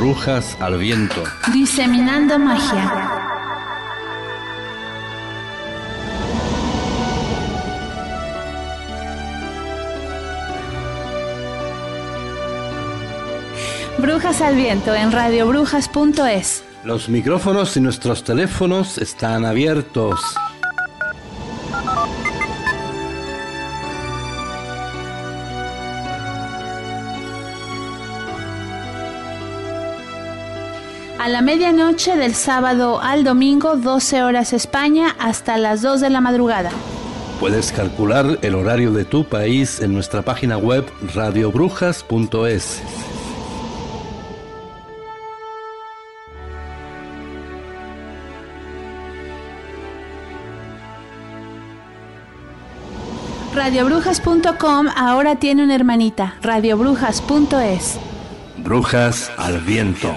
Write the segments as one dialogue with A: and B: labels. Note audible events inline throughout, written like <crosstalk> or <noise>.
A: Brujas al viento.
B: Diseminando magia. Brujas al viento en radiobrujas.es.
A: Los micrófonos y nuestros teléfonos están abiertos.
B: La medianoche del sábado al domingo, 12 horas España, hasta las 2 de la madrugada.
A: Puedes calcular el horario de tu país en nuestra página web radiobrujas.es.
B: Radiobrujas.com ahora tiene una hermanita, radiobrujas.es.
A: Brujas al viento.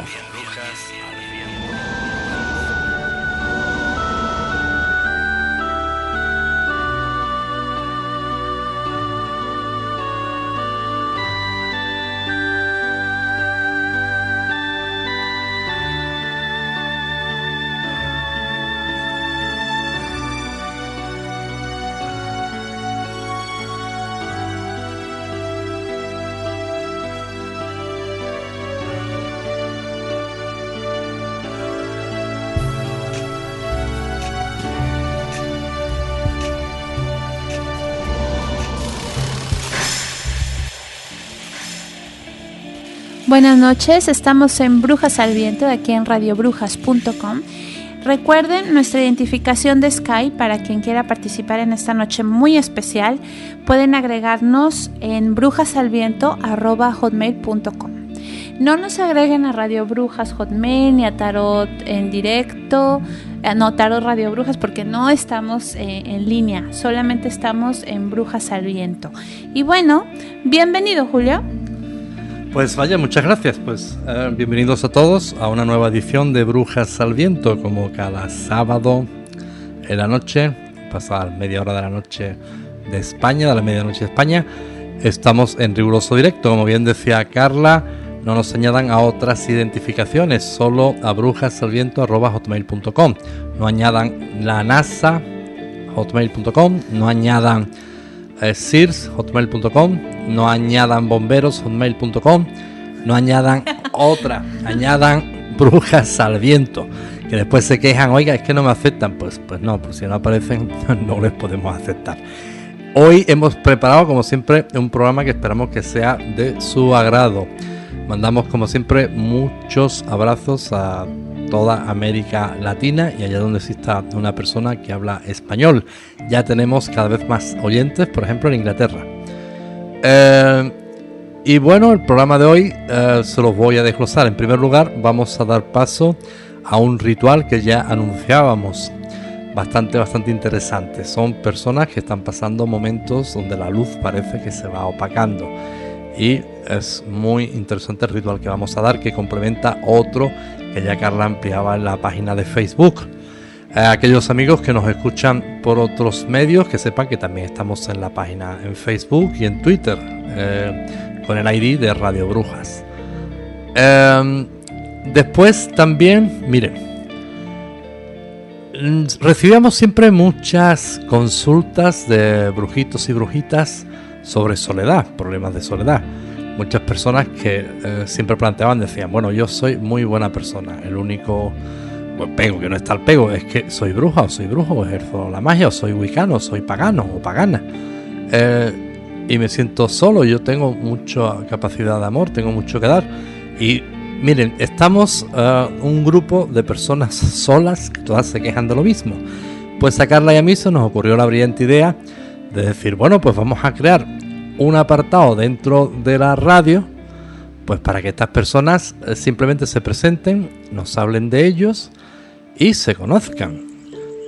B: Buenas noches, estamos en Brujas al Viento, aquí en radiobrujas.com. Recuerden nuestra identificación de Skype para quien quiera participar en esta noche muy especial. Pueden agregarnos en brujasalviento.hotmail.com. No nos agreguen a Radio Brujas Hotmail ni a Tarot en directo, eh, no Tarot Radio Brujas porque no estamos eh, en línea, solamente estamos en Brujas al Viento. Y bueno, bienvenido Julio.
C: Pues vaya, muchas gracias. Pues eh, bienvenidos a todos a una nueva edición de Brujas al Viento, como cada sábado en la noche, pasar media hora de la noche de España, de la medianoche de España. Estamos en riguroso directo, como bien decía Carla, no nos añadan a otras identificaciones, solo a brujasalviento.com. No añadan la NASA, hotmail.com, no añadan eh, SIRS, hotmail.com, no añadan bomberos, hotmail.com, no añadan otra, <laughs> añadan brujas al viento, que después se quejan, oiga, es que no me aceptan, pues, pues no, pues si no aparecen <laughs> no les podemos aceptar. Hoy hemos preparado, como siempre, un programa que esperamos que sea de su agrado. Mandamos, como siempre, muchos abrazos a toda América Latina y allá donde exista una persona que habla español. Ya tenemos cada vez más oyentes, por ejemplo, en Inglaterra. Eh, y bueno, el programa de hoy eh, se los voy a desglosar. En primer lugar, vamos a dar paso a un ritual que ya anunciábamos. Bastante, bastante interesante. Son personas que están pasando momentos donde la luz parece que se va opacando. Y es muy interesante el ritual que vamos a dar, que complementa otro que ya Carla ampliaba en la página de Facebook. Eh, aquellos amigos que nos escuchan por otros medios, que sepan que también estamos en la página en Facebook y en Twitter, eh, con el ID de Radio Brujas. Em, después también, miren, mm, recibíamos siempre muchas consultas de brujitos y brujitas sobre soledad, problemas de soledad muchas personas que eh, siempre planteaban, decían, bueno, yo soy muy buena persona, el único pego que no está el pego es que soy bruja o soy brujo, o ejerzo la magia, o soy wicano, soy pagano o pagana. Eh, y me siento solo, yo tengo mucha capacidad de amor, tengo mucho que dar. Y miren, estamos eh, un grupo de personas solas que todas se quejan de lo mismo. Pues a Carla y a mí se nos ocurrió la brillante idea de decir, bueno, pues vamos a crear un apartado dentro de la radio Pues para que estas personas eh, simplemente se presenten, nos hablen de ellos y se conozcan.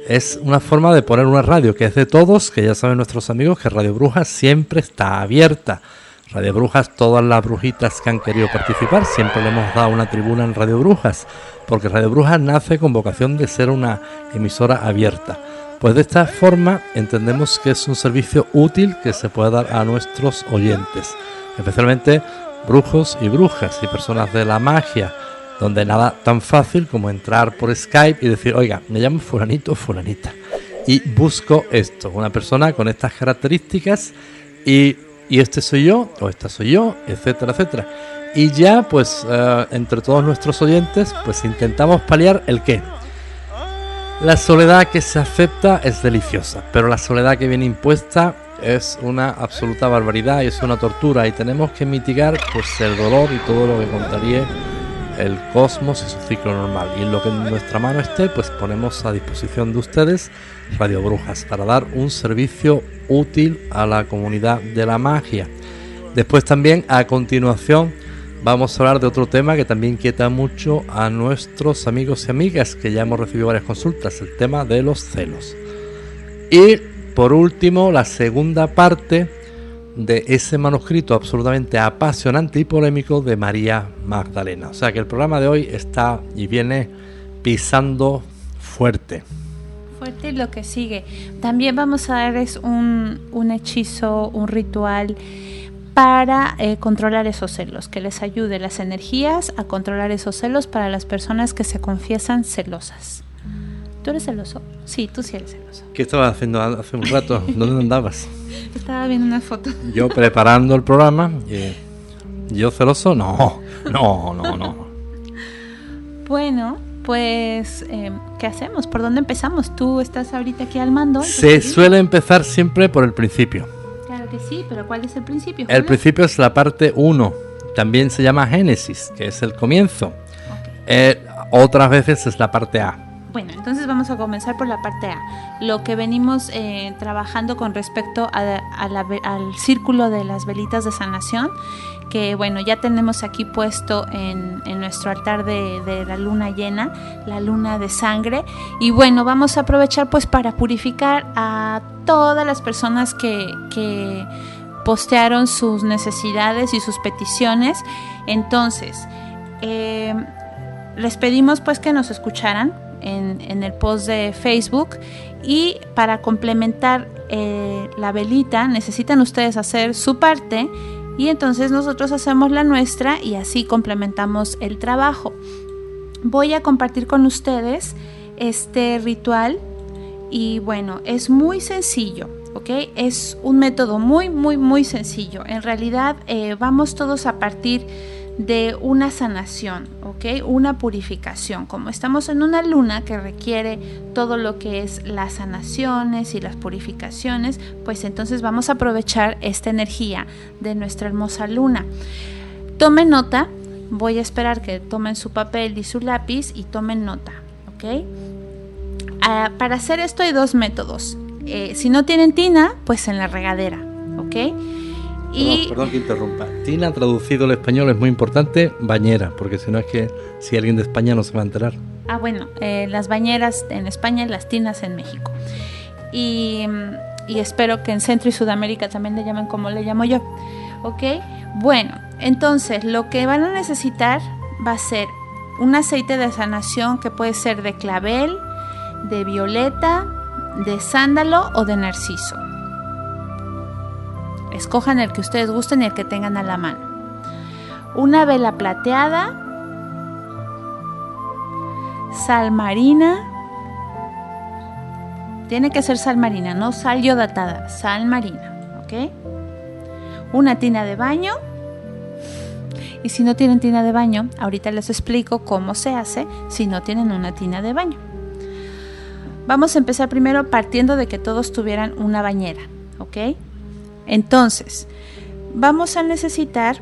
C: Es una forma de poner una radio que es de todos, que ya saben nuestros amigos que Radio Brujas siempre está abierta. Radio Brujas, todas las brujitas que han querido participar, siempre le hemos dado una tribuna en Radio Brujas, porque Radio Brujas nace con vocación de ser una emisora abierta. Pues de esta forma entendemos que es un servicio útil que se puede dar a nuestros oyentes, especialmente brujos y brujas y personas de la magia, donde nada tan fácil como entrar por Skype y decir, oiga, me llamo fulanito o fulanita y busco esto, una persona con estas características y, y este soy yo o esta soy yo, etcétera, etcétera. Y ya, pues, eh, entre todos nuestros oyentes, pues intentamos paliar el qué. La soledad que se acepta es deliciosa, pero la soledad que viene impuesta es una absoluta barbaridad y es una tortura y tenemos que mitigar pues el dolor y todo lo que contaría el cosmos y su ciclo normal. Y en lo que en nuestra mano esté, pues ponemos a disposición de ustedes Radio Brujas para dar un servicio útil a la comunidad de la magia. Después también a continuación vamos a hablar de otro tema que también inquieta mucho a nuestros amigos y amigas que ya hemos recibido varias consultas, el tema de los celos. Y por último, la segunda parte de ese manuscrito absolutamente apasionante y polémico de María Magdalena. O sea que el programa de hoy está y viene pisando fuerte.
B: Fuerte lo que sigue. También vamos a darles un, un hechizo, un ritual para eh, controlar esos celos, que les ayude las energías a controlar esos celos para las personas que se confiesan celosas. ¿Tú eres celoso? Sí, tú sí eres celoso.
C: ¿Qué estabas haciendo hace un rato? ¿Dónde andabas?
B: Estaba viendo una foto.
C: Yo preparando el programa. ¿Yo celoso? No, no, no, no.
B: Bueno, pues, eh, ¿qué hacemos? ¿Por dónde empezamos? Tú estás ahorita aquí al mando.
C: Se suele empezar siempre por el principio.
B: Sí, pero ¿cuál es el principio?
C: El principio es la parte 1. También se llama Génesis, que es el comienzo. Eh, otras veces es la parte A.
B: Bueno, entonces vamos a comenzar por la parte A. Lo que venimos eh, trabajando con respecto al círculo de las velitas de sanación, que bueno, ya tenemos aquí puesto en, nuestro altar de, la luna llena, la luna de sangre. Y bueno, vamos a aprovechar pues para purificar a todas las personas que, postearon sus necesidades y sus peticiones. Entonces, eh, les pedimos pues que nos escucharan en, el post de Facebook. Y para complementar eh, la velita necesitan ustedes hacer su parte y entonces nosotros hacemos la nuestra y así complementamos el trabajo. Voy a compartir con ustedes este ritual y bueno, es muy sencillo. ¿ok? Es un método muy, muy, muy sencillo. En realidad eh, vamos todos a partir de una sanación, ¿ok? Una purificación. Como estamos en una luna que requiere todo lo que es las sanaciones y las purificaciones, pues entonces vamos a aprovechar esta energía de nuestra hermosa luna. Tomen nota, voy a esperar que tomen su papel y su lápiz y tomen nota, ¿ok? Ah, para hacer esto hay dos métodos. Eh, si no tienen tina, pues en la regadera, ¿ok?
C: Perdón, que interrumpa. Tina, traducido al español, es muy importante, bañera, porque si no es que si alguien de España no se va a enterar.
B: Ah, bueno, eh, las bañeras en España y las tinas en México. Y, y, espero que en Centro y Sudamérica también le llamen como le llamo yo. ¿Ok? Bueno, entonces lo que van a necesitar va a ser un aceite de sanación que puede ser de clavel, de violeta, de sándalo o de narciso. Escojan el que ustedes gusten y el que tengan a la mano. Una vela plateada, sal marina. Tiene que ser sal marina, no sal yodatada, sal marina, ¿ok? Una tina de baño. Y si no tienen tina de baño, ahorita les explico cómo se hace si no tienen una tina de baño. Vamos a empezar primero partiendo de que todos tuvieran una bañera, ¿ok? Entonces, vamos a necesitar,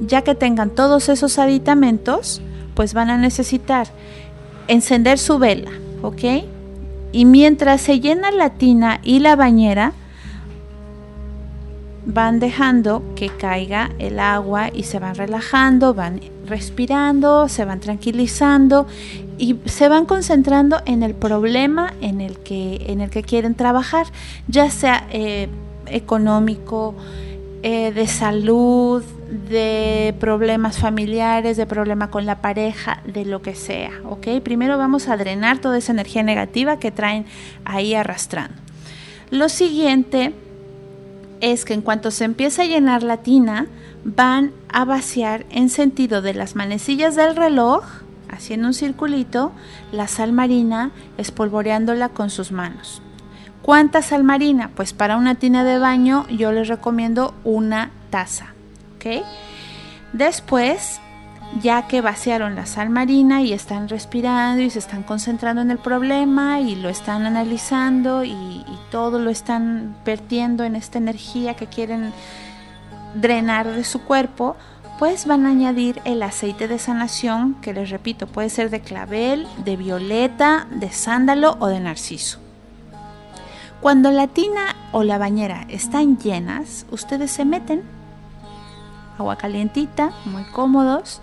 B: ya que tengan todos esos aditamentos, pues van a necesitar encender su vela, ¿ok? Y mientras se llena la tina y la bañera, van dejando que caiga el agua y se van relajando, van respirando, se van tranquilizando y se van concentrando en el problema en el que, en el que quieren trabajar, ya sea eh, económico, eh, de salud, de problemas familiares, de problema con la pareja, de lo que sea, ¿ok? Primero vamos a drenar toda esa energía negativa que traen ahí arrastrando. Lo siguiente es que en cuanto se empieza a llenar la tina, van a vaciar en sentido de las manecillas del reloj, haciendo un circulito, la sal marina, espolvoreándola con sus manos. ¿Cuánta sal marina? Pues para una tina de baño yo les recomiendo una taza. Después, ya que vaciaron la sal marina y están respirando y se están concentrando en el problema y lo están analizando y, y todo lo están vertiendo en esta energía que quieren drenar de su cuerpo, pues van a añadir el aceite de sanación, que les repito, puede ser de clavel, de violeta, de sándalo o de narciso. Cuando la tina o la bañera están llenas, ustedes se meten. Agua calientita, muy cómodos,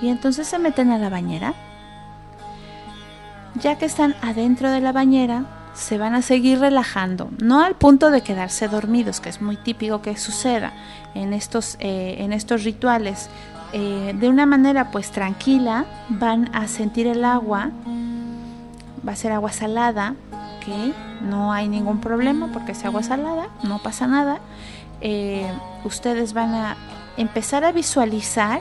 B: y entonces se meten a la bañera. Ya que están adentro de la bañera, se van a seguir relajando, no al punto de quedarse dormidos, que es muy típico que suceda en estos, eh, en estos rituales. Eh, de una manera pues tranquila, van a sentir el agua, va a ser agua salada, No hay ningún problema porque es agua salada, no pasa nada. Eh, ustedes van a empezar a visualizar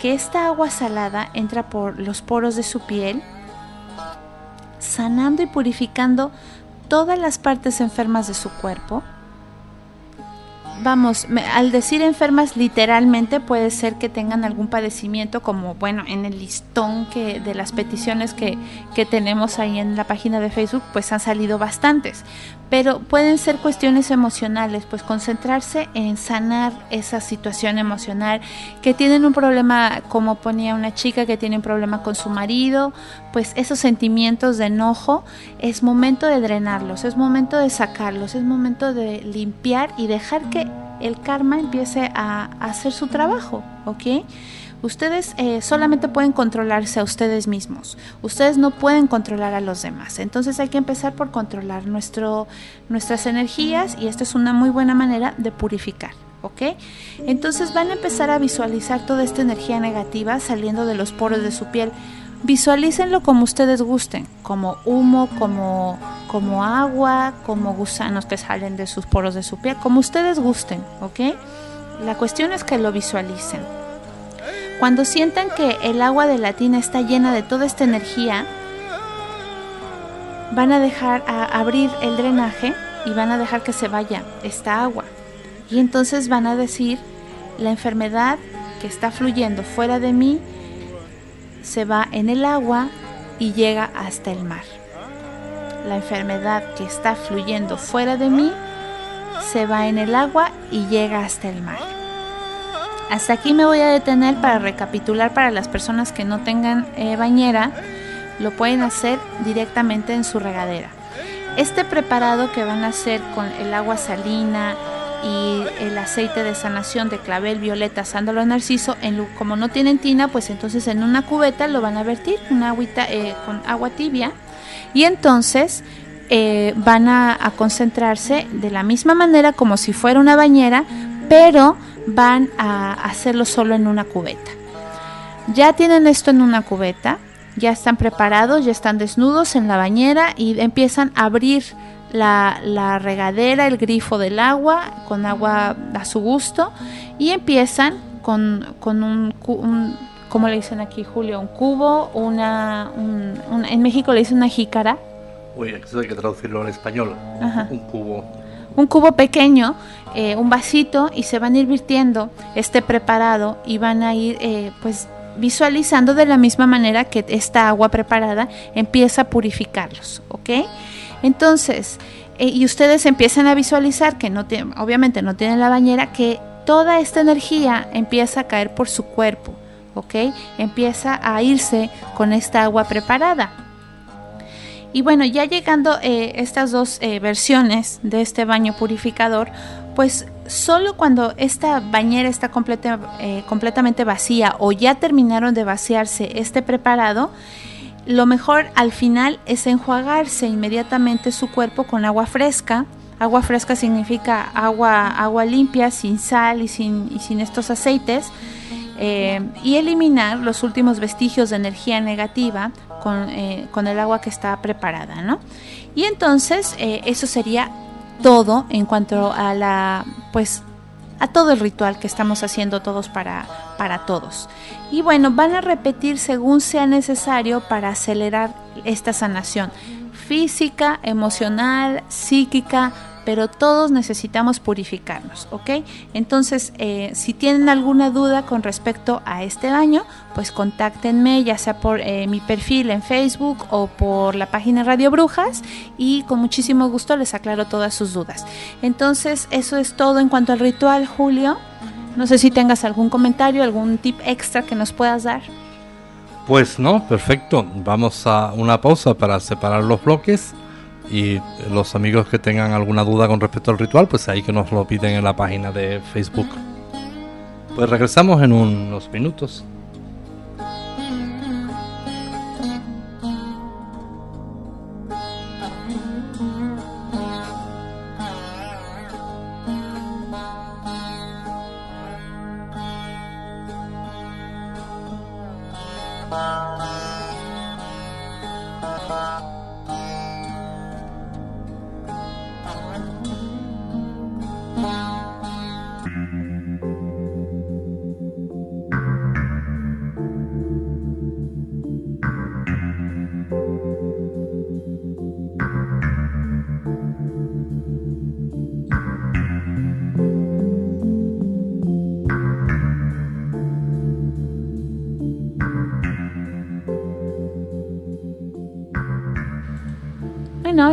B: que esta agua salada entra por los poros de su piel, sanando y purificando todas las partes enfermas de su cuerpo vamos, al decir enfermas literalmente puede ser que tengan algún padecimiento como, bueno, en el listón que de las peticiones que, que tenemos ahí en la página de Facebook, pues han salido bastantes, pero pueden ser cuestiones emocionales, pues concentrarse en sanar esa situación emocional, que tienen un problema, como ponía una chica que tiene un problema con su marido, pues esos sentimientos de enojo, es momento de drenarlos, es momento de sacarlos, es momento de limpiar y dejar que el karma empiece a, hacer su trabajo, ¿ok? Ustedes eh, solamente pueden controlarse a ustedes mismos. Ustedes no pueden controlar a los demás. Entonces hay que empezar por controlar nuestro, nuestras energías y esta es una muy buena manera de purificar. ¿Ok? Entonces van a empezar a visualizar toda esta energía negativa saliendo de los poros de su piel. Visualícenlo como ustedes gusten, como humo, como como agua, como gusanos que salen de sus poros de su piel, como ustedes gusten, ¿ok? La cuestión es que lo visualicen. Cuando sientan que el agua de la tina está llena de toda esta energía, van a dejar a abrir el drenaje y van a dejar que se vaya esta agua. Y entonces van a decir, la enfermedad que está fluyendo fuera de mí se va en el agua y llega hasta el mar la enfermedad que está fluyendo fuera de mí se va en el agua y llega hasta el mar. Hasta aquí me voy a detener para recapitular para las personas que no tengan eh, bañera, lo pueden hacer directamente en su regadera. Este preparado que van a hacer con el agua salina y el aceite de sanación de clavel, violeta, sándalo, narciso, en, como no tienen tina, pues entonces en una cubeta lo van a vertir, una eh, con agua tibia y entonces eh, van a, concentrarse de la misma manera como si fuera una bañera, pero van a hacerlo solo en una cubeta. Ya tienen esto en una cubeta, ya están preparados, ya están desnudos en la bañera y empiezan a abrir la, regadera, el grifo del agua, con agua a su gusto, y empiezan con, un, un ¿cómo le dicen aquí, Julio? Un cubo, una, en México le dicen una jícara.
C: Uy, eso hay que traducirlo en español. Un cubo.
B: Un cubo pequeño, eh, un vasito, y se van a ir virtiendo este preparado y van a ir, eh, pues, visualizando de la misma manera que esta agua preparada empieza a purificarlos, ¿ok? Entonces, eh, y ustedes empiezan a visualizar que no tienen, obviamente no tienen la bañera, que toda esta energía empieza a caer por su cuerpo ¿ok? Empieza a irse con esta agua preparada. Y bueno, ya llegando eh, estas dos eh, versiones de este baño purificador, pues solo cuando esta bañera está completa, eh, completamente vacía o ya terminaron de vaciarse este preparado, lo mejor al final es enjuagarse inmediatamente su cuerpo con agua fresca. Agua fresca significa agua, agua limpia, sin sal y sin, sin estos aceites. Eh, y eliminar los últimos vestigios de energía negativa con, eh, con, el agua que está preparada, ¿no? Y entonces eso sería todo en cuanto a la, pues, a todo el ritual que estamos haciendo todos para, para todos. Y bueno, van a repetir según sea necesario para acelerar esta sanación física, emocional, psíquica, pero todos necesitamos purificarnos, ¿ok? Entonces, eh, si tienen alguna duda con respecto a este baño, pues contáctenme ya sea por eh, mi perfil en Facebook o por la página Radio Brujas y con muchísimo gusto les aclaro todas sus dudas. Entonces, eso es todo en cuanto al ritual, Julio. No sé si tengas algún comentario, algún tip extra que nos puedas dar.
C: Pues no, perfecto. Vamos a una pausa para separar los bloques y los amigos que tengan alguna duda con respecto al ritual, pues ahí que nos lo piden en la página de Facebook. Pues regresamos en unos minutos.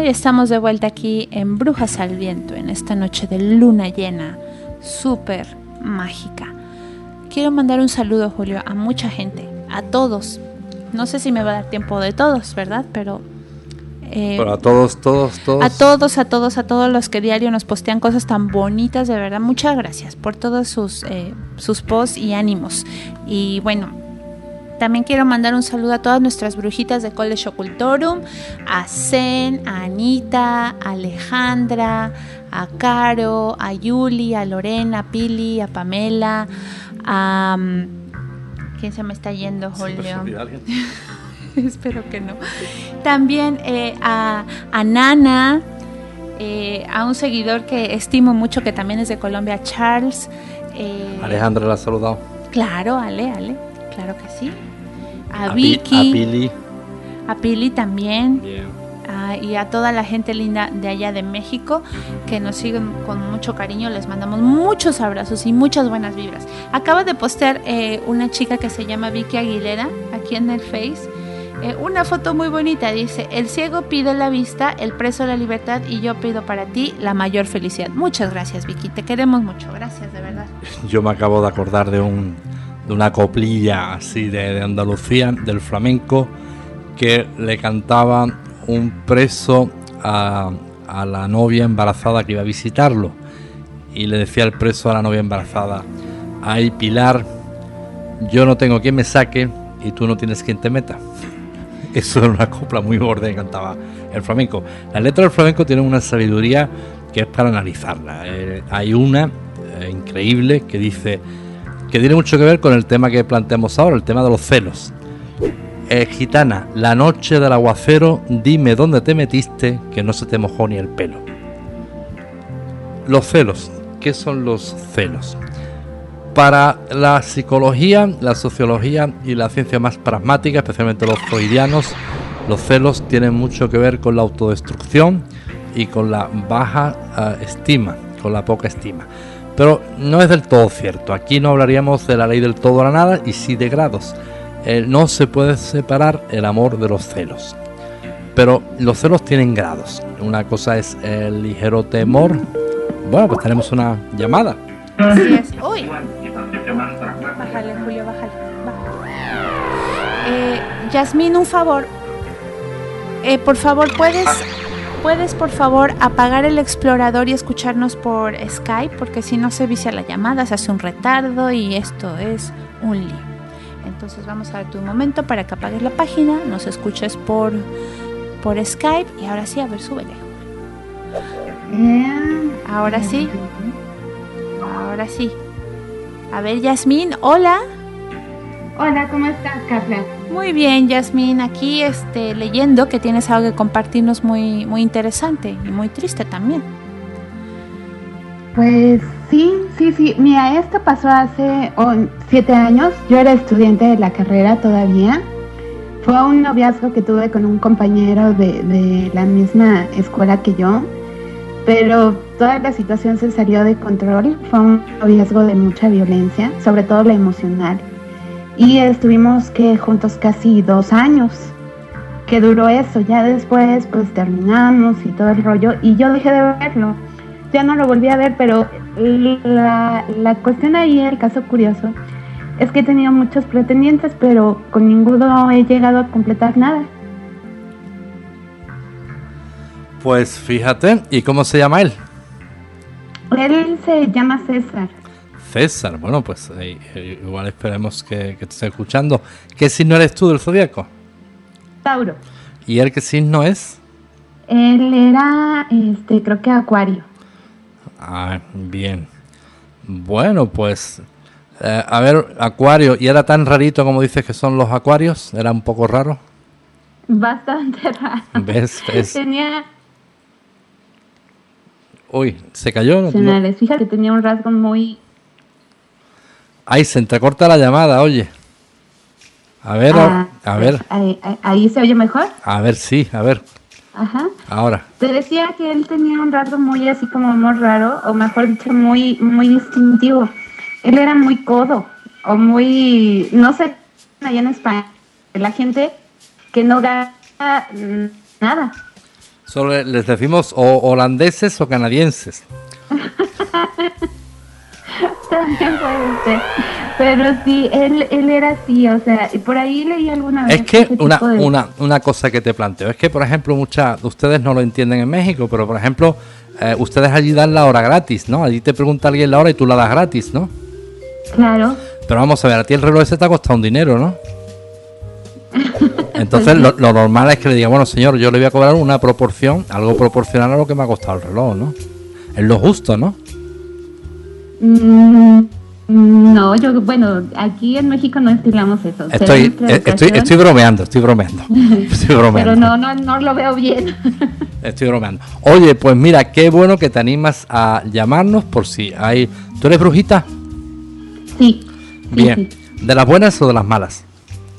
B: Estamos de vuelta aquí en Brujas al Viento, en esta noche de luna llena, súper mágica. Quiero mandar un saludo, Julio, a mucha gente, a todos. No sé si me va a dar tiempo de todos, ¿verdad? Pero...
C: Eh, Pero a todos, todos, todos.
B: A todos, a todos, a todos los que diario nos postean cosas tan bonitas, de verdad. Muchas gracias por todos sus, eh, sus posts y ánimos. Y bueno, también quiero mandar un saludo a todas nuestras brujitas de College Ocultorum, a Zen, a Anita, a Alejandra, a Caro, a Yuli, a Lorena, a Pili, a Pamela, a... Mm, ¿Quién se me está yendo, Julio? <laughs> Espero que no. También eh, a, Nana, eh, a un seguidor que estimo mucho, que también es de Colombia, Charles.
C: Eh, Alejandra la ha saludado.
B: Claro, Ale, Ale, claro que sí a, Vicky, a
C: Pili,
B: a Pili también. y a toda la gente linda de allá de México que nos siguen con mucho cariño. Les mandamos muchos abrazos y muchas buenas vibras. Acaba de postear eh, una chica que se llama Vicky Aguilera aquí en el Face. Eh, una foto muy bonita, dice, el ciego pide la vista, el preso la libertad y yo pido para ti la mayor felicidad. Muchas gracias Vicky, te queremos mucho, gracias de verdad.
C: Yo me acabo de acordar de un, de una coplilla así de, Andalucía, del flamenco, que le cantaba un preso a, a la novia embarazada que iba a visitarlo. Y le decía el preso a la novia embarazada, ay Pilar, yo no tengo quien me saque y tú no tienes quien te meta. <laughs> Eso era una copla muy borde que cantaba el flamenco. La letra del flamenco tiene una sabiduría que es para analizarla. Eh, hay una eh, increíble que dice, que tiene mucho que ver con el tema que planteamos ahora, el tema de los celos. Eh, gitana, la noche del aguacero, dime dónde te metiste, que no se te mojó ni el pelo. Los celos, ¿qué son los celos? Para la psicología, la sociología y la ciencia más pragmática, especialmente los freudianos, los celos tienen mucho que ver con la autodestrucción y con la baja eh, estima, con la poca estima. Pero no es del todo cierto. Aquí no hablaríamos de la ley del todo a la nada y sí de grados. Eh, no se puede separar el amor de los celos. Pero los celos tienen grados. Una cosa es el ligero temor. Bueno, pues tenemos una llamada.
B: Así es. Uy. Bájale, Julio, bájale. Eh, Yasmín, un favor. Eh, por favor, ¿puedes ¿Puedes por favor apagar el explorador y escucharnos por Skype? Porque si no se vicia la llamada, se hace un retardo y esto es un lío. Entonces vamos a darte un momento para que apagues la página, nos escuches por, por Skype y ahora sí, a ver, súbele. Ahora sí. Ahora sí. A ver, Yasmín, hola.
D: Hola, ¿cómo estás, Carla?
B: Muy bien, Yasmín, aquí este, leyendo que tienes algo que compartirnos muy, muy interesante y muy triste también.
D: Pues sí, sí, sí. Mira, esto pasó hace oh, siete años. Yo era estudiante de la carrera todavía. Fue un noviazgo que tuve con un compañero de, de la misma escuela que yo. Pero toda la situación se salió de control. Fue un noviazgo de mucha violencia, sobre todo la emocional y estuvimos que juntos casi dos años que duró eso. Ya después pues terminamos y todo el rollo y yo dejé de verlo. Ya no lo volví a ver, pero la, la cuestión ahí, el caso curioso, es que he tenido muchos pretendientes, pero con ninguno he llegado a completar nada.
C: Pues fíjate, ¿y cómo se llama él?
D: Él se llama César.
C: César, bueno, pues eh, igual esperemos que, te esté escuchando. ¿Qué signo eres tú del zodiaco?
D: Tauro.
C: ¿Y él qué signo es?
D: Él era, este, creo que Acuario.
C: Ah, bien. Bueno, pues, eh, a ver, Acuario, ¿y era tan rarito como dices que son los Acuarios? ¿Era un poco raro?
D: Bastante <laughs> raro.
C: ¿Ves?
D: Tenía...
C: Uy, ¿se cayó?
D: Fíjate, tenía un rasgo muy
C: Ahí se entrecorta la llamada, oye. A ver, a,
D: ah,
C: ver.
D: Ahí, se oye mejor.
C: A ver, sí, a ver.
D: Ajá.
C: Ahora.
D: Te decía que él tenía un rasgo muy así como muy raro, o mejor dicho, muy, muy distintivo. Él era muy codo, o muy, no sé, allá en España, la gente que no gana nada.
C: Solo les decimos o holandeses o canadienses. <laughs> <laughs>
D: También puede ser. Pero sí, él, él era así, o sea, y por ahí leí alguna vez.
C: Es que una, una, una cosa que te planteo, es que, por ejemplo, muchas de ustedes no lo entienden en México, pero, por ejemplo, eh, ustedes allí dan la hora gratis, ¿no? Allí te pregunta alguien la hora y tú la das gratis, ¿no?
D: Claro.
C: Pero vamos a ver, a ti el reloj ese te ha costado un dinero, ¿no? <laughs> Entonces lo, lo, normal es que le diga, bueno señor, yo le voy a cobrar una proporción, algo proporcional a lo que me ha costado el reloj, ¿no? Es lo justo, ¿no?
D: Mm, no, yo, bueno, aquí en México no estilamos eso.
C: Estoy, estoy, estoy, bromeando, estoy bromeando. <laughs> Estoy bromeando.
D: Pero no, no, no lo veo bien. <laughs>
C: Estoy bromeando. Oye, pues mira, qué bueno que te animas a llamarnos por si hay... ¿Tú eres brujita?
D: Sí.
C: Bien. ¿De las buenas o de las malas?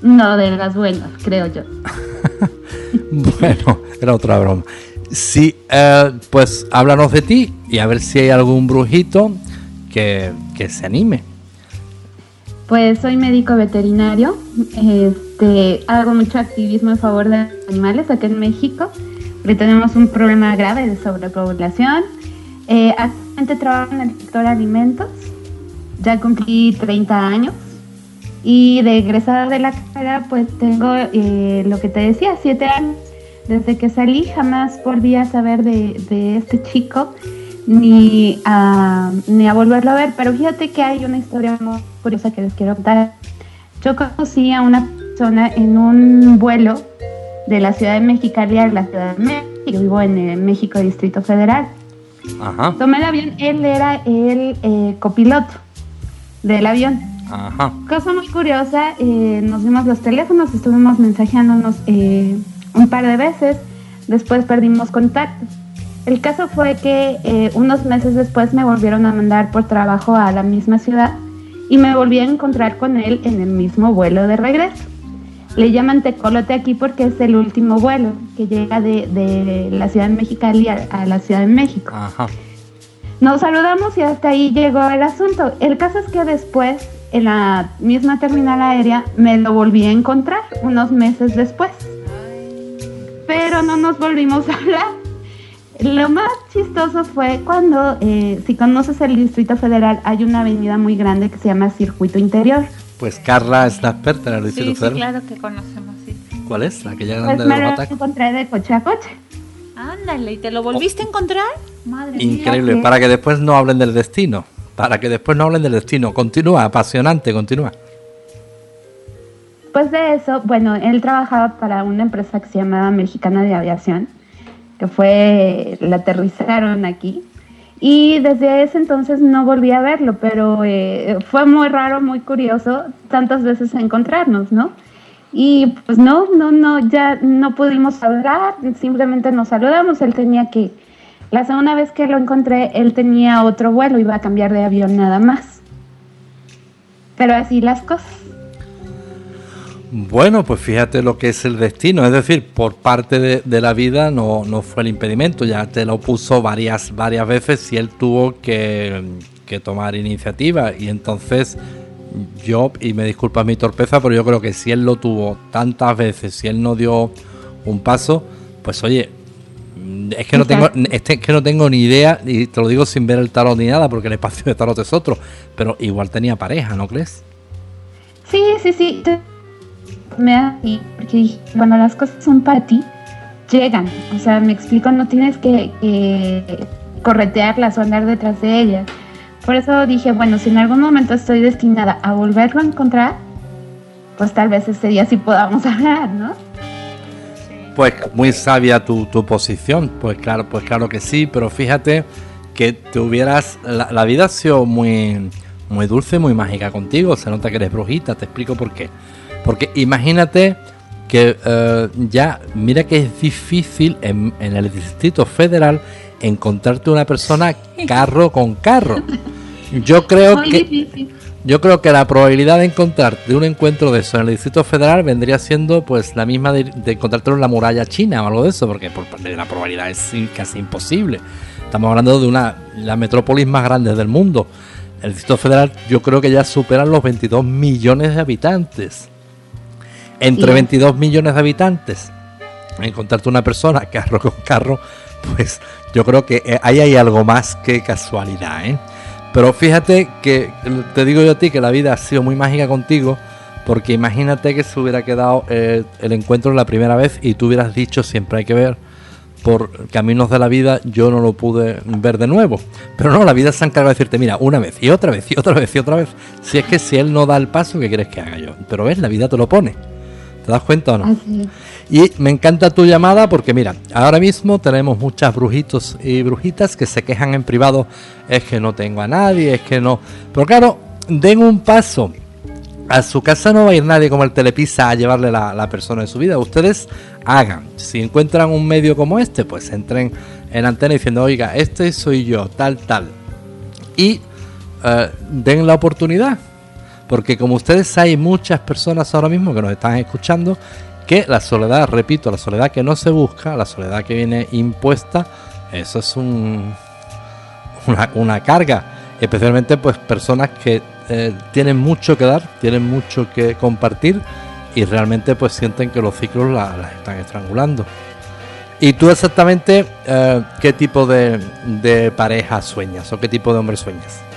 D: No, de las buenas, creo yo. <laughs>
C: bueno, era otra broma. Sí, eh, pues háblanos de ti y a ver si hay algún brujito que, se anime.
D: Pues soy médico veterinario, este, hago mucho activismo en favor de los animales aquí en México, porque tenemos un problema grave de sobrepoblación. Eh, actualmente trabajo en el sector alimentos, ya cumplí 30 años y de egresada de la carrera pues tengo eh, lo que te decía, 7 años. Desde que salí jamás volví a saber de, de este chico ni a, ni a volverlo a ver. Pero fíjate que hay una historia muy curiosa que les quiero contar. Yo conocí a una persona en un vuelo de la Ciudad de Mexicali a la Ciudad de México. Yo vivo en el México Distrito Federal.
C: Ajá.
D: Tomé el avión, él era el eh, copiloto del avión.
C: Ajá.
D: Cosa muy curiosa, eh, nos dimos los teléfonos, estuvimos mensajeándonos eh, un par de veces, después perdimos contacto. El caso fue que eh, unos meses después me volvieron a mandar por trabajo a la misma ciudad y me volví a encontrar con él en el mismo vuelo de regreso. Le llaman tecolote aquí porque es el último vuelo que llega de, la Ciudad de Mexicali a, la Ciudad de México. Nos saludamos y hasta ahí llegó el asunto. El caso es que después, en la misma terminal aérea, me lo volví a encontrar unos meses después. Pero no nos volvimos a hablar lo más chistoso fue cuando, eh, si conoces el Distrito Federal, hay una avenida muy grande que se llama Circuito Interior.
C: Pues Carla es la experta en el Distrito
B: sí,
C: Federal.
B: Sí, claro que conocemos, sí.
C: ¿Cuál es? La que ya
D: grande pues me lo encontré de coche a coche.
B: Ándale, ¿y te lo volviste a encontrar?
C: Madre Increíble, para que después no hablen del destino. Para que después no hablen del destino. Continúa, apasionante, continúa.
D: Pues de eso, bueno, él trabajaba para una empresa que se llamaba Mexicana de Aviación, que fue, la aterrizaron aquí. Y desde ese entonces no volví a verlo, pero eh, fue muy raro, muy curioso tantas veces encontrarnos, ¿no? Y pues no, no, no, ya no pudimos hablar, simplemente nos saludamos, él tenía que, la segunda vez que lo encontré, él tenía otro vuelo, iba a cambiar de avión nada más. Pero así las cosas.
C: Bueno, pues fíjate lo que es el destino, es decir, por parte de, la vida no, no, fue el impedimento, ya te lo puso varias, varias veces y él tuvo que, que tomar iniciativa y entonces yo, y me disculpa mi torpeza, pero yo creo que si él lo tuvo tantas veces, si él no dio un paso, pues oye, es que no tengo, es que no tengo ni idea, y te lo digo sin ver el tarot ni nada, porque el espacio de tarot es otro, pero igual tenía pareja, ¿no crees?
D: Sí, sí, sí. Me da porque cuando las cosas son para ti, llegan. O sea, me explico, no tienes que, que corretearlas o andar detrás de ellas por eso dije, bueno, si en algún momento estoy destinada a volverlo a encontrar, pues tal vez ese día sí podamos <laughs> hablar, ¿no?
C: Pues muy sabia tu, posición, pues claro, pues claro que sí, pero fíjate que te hubieras, la, vida ha sido muy, muy dulce, muy mágica contigo, se nota que eres brujita, te explico por qué. Porque imagínate que eh, ya, mira que es difícil en, en el Distrito Federal encontrarte una persona carro con carro. Yo creo que yo creo que la probabilidad de encontrarte un encuentro de eso en el Distrito Federal vendría siendo pues la misma de, encontrarte en la muralla china o algo de eso, porque por la probabilidad es casi imposible. Estamos hablando de una la metrópolis más grande del mundo. El Distrito Federal yo creo que ya supera los 22 millones de habitantes. Entre 22 millones de habitantes, encontrarte una persona <laughs> carro con carro, pues yo creo que eh, ahí hay algo más que casualidad, ¿eh? Pero fíjate que te digo yo a ti que la vida ha sido muy mágica contigo, porque imagínate que se hubiera quedado eh, el encuentro la primera vez y tú hubieras dicho siempre hay que ver por caminos de la vida, yo no lo pude ver de nuevo. Pero no, la vida se encarga de decirte, mira, una vez y otra vez y otra vez y otra vez. Si es que si él no da el paso, ¿qué quieres que haga yo? Pero ves, la vida te lo pone. ¿Te das cuenta o no? Y me encanta tu llamada porque mira, ahora mismo tenemos muchas brujitos y brujitas que se quejan en privado, es que no tengo a nadie, es que no... Pero claro, den un paso. A su casa no va a ir nadie como el Telepisa a llevarle la, la persona de su vida. Ustedes hagan. Si encuentran un medio como este, pues entren en antena diciendo, oiga, este soy yo, tal, tal. Y eh, den la oportunidad. Porque como ustedes hay muchas personas ahora mismo que nos están escuchando que la soledad, repito, la soledad que no se busca, la soledad que viene impuesta, eso es un, una, carga, especialmente pues personas que eh, tienen mucho que dar, tienen mucho que compartir y realmente pues sienten que los ciclos las la están estrangulando. ¿Y tú exactamente eh, qué tipo de, de pareja sueñas o qué tipo de hombre sueñas?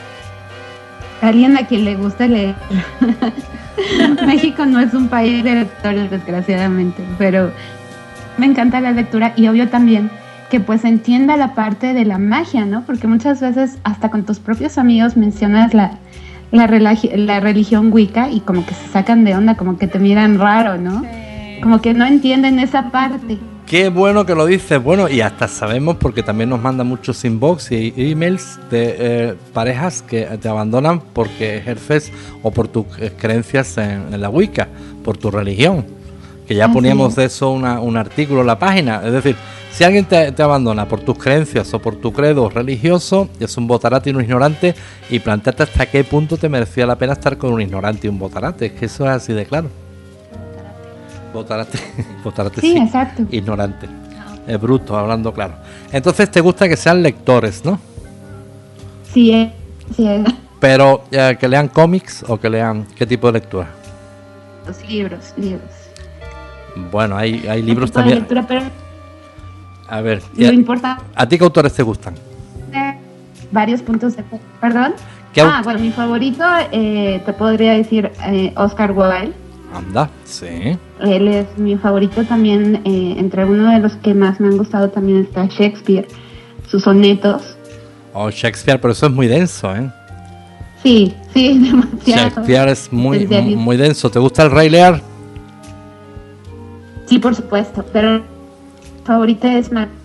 D: Alguien a quien le gusta leer. <laughs> México no es un país de lectores, desgraciadamente, pero me encanta la lectura y obvio también que pues entienda la parte de la magia, ¿no? Porque muchas veces hasta con tus propios amigos mencionas la, la, la religión Wicca y como que se sacan de onda, como que te miran raro, ¿no? Como que no entienden esa parte.
C: Qué bueno que lo dices. Bueno, y hasta sabemos porque también nos mandan muchos inbox y emails de eh, parejas que te abandonan porque ejerces o por tus creencias en, la Wicca, por tu religión. Que ya poníamos de eso un artículo en la página. Es decir, si alguien te, abandona por tus creencias o por tu credo religioso, es un botarate y un ignorante, y planteate hasta qué punto te merecía la pena estar con un ignorante y un botarate. Es que eso es así de claro. Votarate, <laughs> votarate
D: sí, exacto.
C: ignorante. Es bruto, hablando claro. Entonces te gusta que sean lectores, ¿no?
D: Sí, eh, sí. Eh.
C: Pero eh, que lean cómics o que lean qué tipo de lectura?
D: Los libros, libros.
C: Bueno, hay, hay libros también.
D: Lectura, pero
C: a ver,
D: lo importa.
C: ¿a ti qué autores te gustan?
D: varios puntos de... ¿Perdón? ah, bueno, mi favorito te podría decir Oscar Wilde
C: Anda, sí.
D: Él es mi favorito también, eh, entre uno de los que más me han gustado también está Shakespeare, sus sonetos.
C: Oh, Shakespeare, pero eso es muy denso, ¿eh?
D: Sí, sí, <laughs> demasiado.
C: Shakespeare es muy, muy denso. ¿Te gusta el Rey Lear?
D: Sí, por supuesto, pero favorita es Macbeth.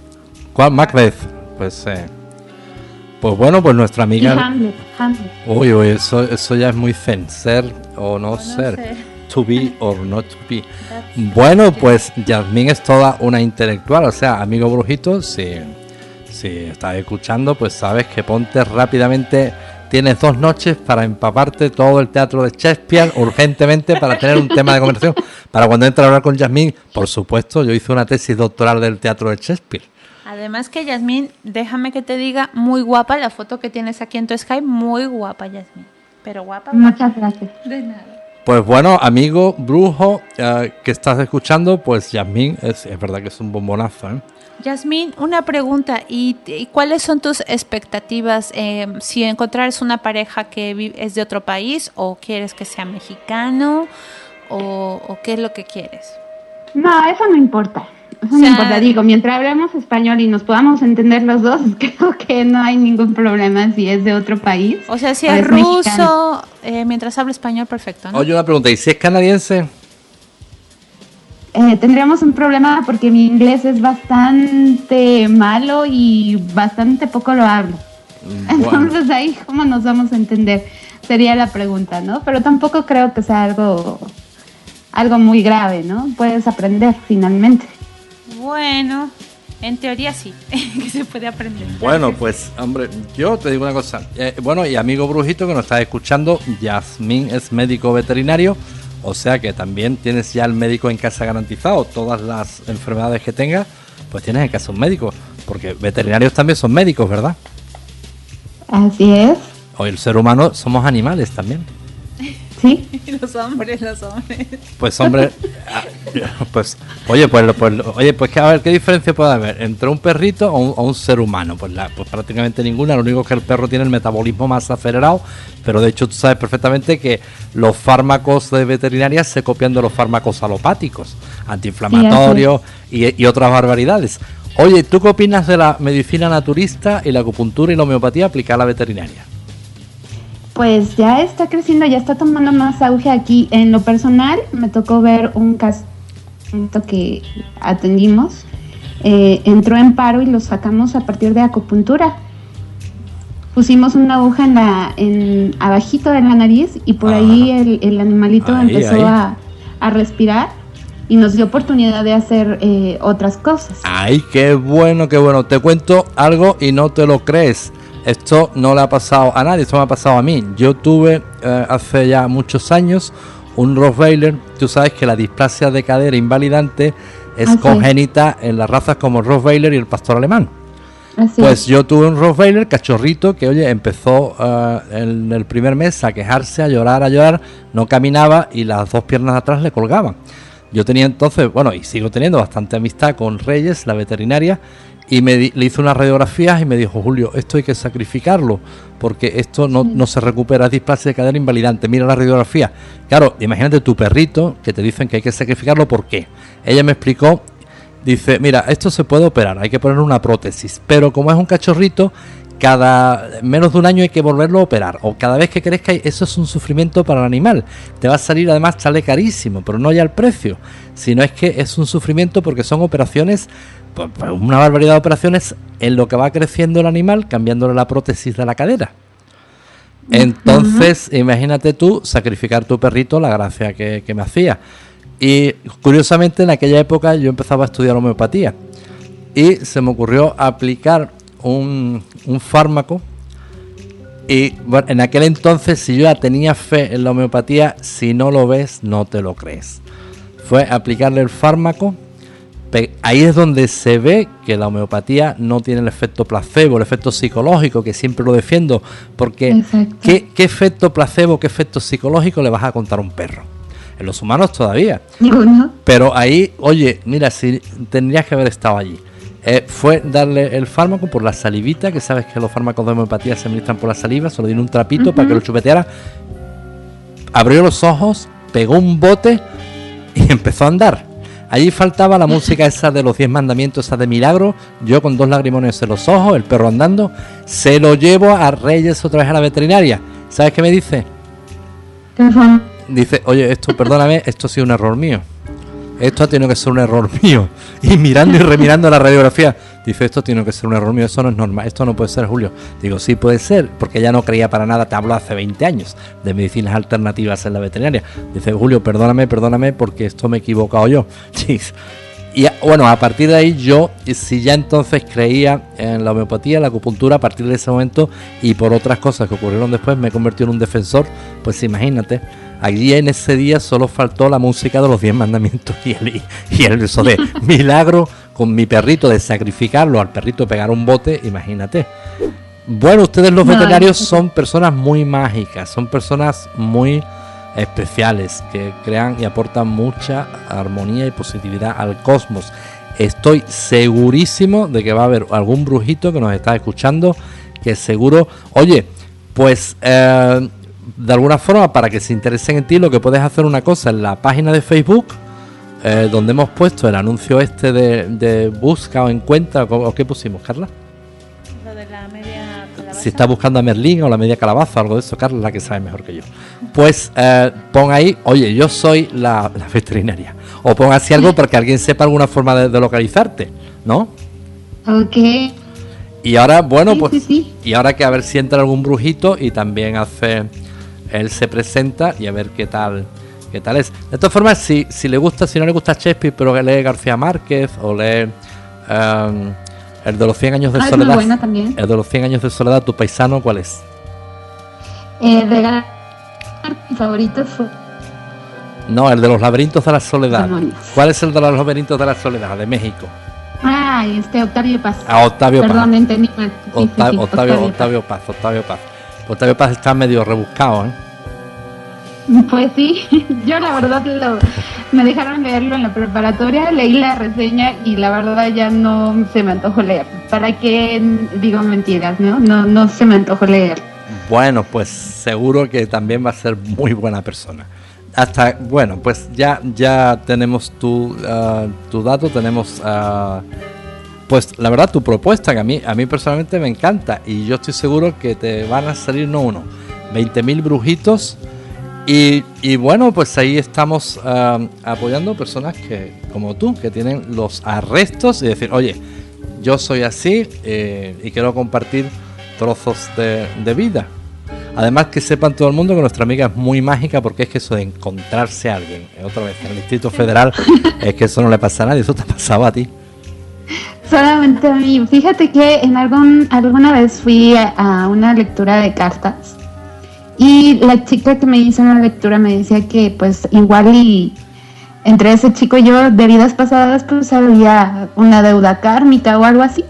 C: ¿Cuál? Macbeth. Pues, eh, pues bueno, pues nuestra amiga.
D: Y Hamlet, Hamlet.
C: Uy, uy, eso, eso ya es muy zen, ser o no, ser. To be or not to be. bueno, pues Yasmín es toda una intelectual, o sea, amigo brujito, si, si estás escuchando, pues sabes que ponte rápidamente tienes dos noches para empaparte todo el teatro de Shakespeare urgentemente para tener un tema de conversación. <laughs> Para cuando entre a hablar con Yasmín, por supuesto, yo hice una tesis doctoral del teatro de Shakespeare.
B: Además que Yasmín, déjame que te diga, muy guapa la foto que tienes aquí en tu Skype, muy guapa Yasmín. Pero guapa.
D: Muchas gracias.
B: De nada.
C: Pues bueno, amigo brujo eh, que estás escuchando, pues Yasmín es, es verdad que es un bombonazo. ¿eh?
B: Yasmín, una pregunta. ¿Y, cuáles son tus expectativas eh, si encontrares una pareja que es de otro país o quieres que sea mexicano o, qué es lo que quieres?
D: No, eso no importa. Eso no importa. Digo, mientras hablemos español y nos podamos entender los dos, <laughs> creo que no hay ningún problema si es de otro país.
B: O sea, si es, ruso, eh, mientras habla español, perfecto.
C: Oye, una pregunta. ¿Y si es canadiense?
D: Eh, tendríamos un problema porque mi inglés es bastante malo y bastante poco lo hablo. Mm, <laughs> Entonces ahí cómo nos vamos a entender sería la pregunta, ¿no? Pero tampoco creo que sea algo algo muy grave, ¿no? Puedes aprender finalmente.
B: Bueno, en teoría sí, <laughs> que se puede aprender.
C: Bueno, pues hombre, yo te digo una cosa. Eh, bueno, y amigo brujito que nos está escuchando, Yasmín es médico veterinario o sea que también tienes ya el médico en casa garantizado. Todas las enfermedades que tengas, pues tienes en casa un médico. Porque veterinarios también son médicos, ¿verdad?
D: Así es.
C: O el ser humano somos animales también.
D: Sí. <laughs>
B: los hombres, los hombres.
C: Pues hombre, ah, pues oye, pues, pues, oye, pues que a ver qué diferencia puede haber entre un perrito o un, ser humano. Pues, la, pues prácticamente ninguna. Lo único que el perro tiene el metabolismo más acelerado, pero de hecho tú sabes perfectamente que los fármacos de veterinaria se copian de los fármacos alopáticos, antiinflamatorios y, y otras barbaridades. Oye, ¿tú qué opinas de la medicina naturista y la acupuntura y la homeopatía aplicada a la veterinaria?
D: Pues ya está creciendo, ya está tomando más auge aquí. En lo personal, me tocó ver un caso que atendimos. Eh, entró en paro y lo sacamos a partir de acupuntura. Pusimos una aguja en la, en, abajito de la nariz y por ahí el, animalito empezó A, respirar y nos dio oportunidad de hacer eh, otras cosas.
C: Ay, qué bueno, qué bueno. Te cuento algo y no te lo crees. Esto no le ha pasado a nadie, esto me ha pasado a mí. Yo tuve eh, hace ya muchos años un Rottweiler. Tú sabes que la displasia de cadera invalidante es congénita en las razas como el Rottweiler y el pastor alemán. pues yo tuve un Rottweiler cachorrito que, oye, empezó eh, en el primer mes a quejarse, a llorar, a llorar, no caminaba y las dos piernas atrás le colgaban. Yo tenía entonces, bueno, y sigo teniendo bastante amistad con Reyes, la veterinaria, y me le hizo unas radiografías y me dijo, Julio, esto hay que sacrificarlo, porque esto no, no se recupera, es displasia de cadera invalidante. Mira la radiografía. Claro, imagínate tu perrito que te dicen que hay que sacrificarlo, ¿por qué? Ella me explicó, dice, mira, esto se puede operar, hay que poner una prótesis, pero como es un cachorrito, cada menos de un año hay que volverlo a operar o cada vez que crezca eso es un sufrimiento para el animal te va a salir además sale carísimo pero no ya el precio sino es que es un sufrimiento porque son operaciones una barbaridad de operaciones en lo que va creciendo el animal, cambiándole la prótesis de la cadera. Entonces, imagínate tú sacrificar tu perrito, la gracia que, me hacía. Y curiosamente, en aquella época yo empezaba a estudiar homeopatía. Y se me ocurrió aplicar un, un fármaco. Y bueno, en aquel entonces, si yo ya tenía fe en la homeopatía, si no lo ves, no te lo crees. Fue aplicarle el fármaco ahí es donde se ve que la homeopatía no tiene el efecto placebo, el efecto psicológico, que siempre lo defiendo, porque ¿qué, efecto placebo, qué efecto psicológico le vas a contar a un perro? En los humanos todavía. Pero ahí, oye, mira, si tendrías que haber estado allí. Eh, fue darle el fármaco por la salivita, que sabes que los fármacos de homeopatía se administran por la saliva, se lo dieron un trapito para que lo chupeteara. Abrió los ojos pegó un bote y <laughs> empezó a andar. Allí faltaba la música esa de los diez mandamientos, esa de milagro. Yo con dos lagrimones en los ojos, el perro andando, se lo llevo a Reyes otra vez a la veterinaria. ¿Sabes qué me dice? Dice, oye, esto, perdóname, esto ha sido un error mío. Esto ha tenido que ser un error <laughs> mío. Y mirando y remirando la radiografía, dice, esto tiene que ser un error mío, eso no es normal, esto no puede ser, Julio. Digo, sí puede ser, porque ella no creía para nada, te hablo hace 20 años de medicinas alternativas en la veterinaria. Dice, Julio, perdóname, perdóname, porque esto me he equivocado yo. <laughs> Y bueno, a partir de ahí yo, si ya entonces creía en la homeopatía, la acupuntura, a partir de ese momento y por otras cosas que ocurrieron después, me convertí en un defensor, pues imagínate, allí en ese día solo faltó la música de los diez mandamientos y el, y el eso de <laughs> milagro con mi perrito de sacrificarlo al perrito pegar un bote, imagínate. Bueno, ustedes los veterinarios son personas muy mágicas, son personas muy especiales que crean y aportan mucha armonía y positividad al cosmos. Estoy segurísimo de que va a haber algún brujito que nos está escuchando que seguro, oye, pues eh, de alguna forma para que se interesen en ti, lo que puedes hacer una cosa en la página de Facebook eh, donde hemos puesto el anuncio este de, busca o encuentra, o, qué pusimos, Carla?
B: Lo de la media calabaza.
C: Si está buscando a Merlín o la media calabaza o algo de eso, Carla, la que sabe mejor que yo. Pues eh, pon ahí, oye, yo soy la, veterinaria. O pon así algo para que alguien sepa alguna forma de, localizarte, ¿no?
D: Ok.
C: Y ahora, bueno, pues. Y ahora que a ver si entra algún brujito y también hace. Él se presenta y a ver qué tal qué tal es. De todas formas, si, si le gusta, si no le gusta Shakespeare, pero que lee García Márquez o lee um, el de los 100 años de ah, soledad. El de los 100 años de soledad, tu paisano, ¿cuál es?
D: Eh, de mi favorito fue...
C: No, el de los laberintos de la soledad. ¿Cuál es el de los laberintos de la soledad? De México.
D: Ah, este Octavio Paz.
C: Ah, Octavio
D: Paz.
C: Perdón,
D: entendí
C: Octavio, Octavio, Octavio, Paz. Octavio Paz. Octavio Paz está medio rebuscado, ¿eh?
D: Pues sí, <laughs> yo la verdad me dejaron leerlo en la preparatoria, leí la reseña y la verdad ya no se me antojó leer. ¿Para qué digo mentiras, no? No, se me antojó leer.
C: Bueno, pues seguro que también va a ser muy buena persona. Hasta, bueno, pues ya, ya tenemos tu, ah, tu dato, tenemos, uh, pues la verdad tu propuesta que a mí, a mí personalmente me encanta y yo estoy seguro que te van a salir no uno, 20.000 brujitos y, bueno, pues ahí estamos apoyando personas que, como tú, que tienen los arrestos y decir, oye, yo soy así eh, y quiero compartir trozos de, vida. Además que sepan todo el mundo que nuestra amiga es muy mágica porque es que eso de encontrarse a alguien, eh, otra vez en el Distrito Federal, <laughs> es que eso no le pasa a nadie, eso te pasaba a ti.
D: Solamente a mí. Fíjate que en algún, alguna vez fui a una lectura de cartas y la chica que me hizo una lectura me decía que pues igual y entre ese chico y yo de vidas pasadas pues había una deuda kármica o algo así.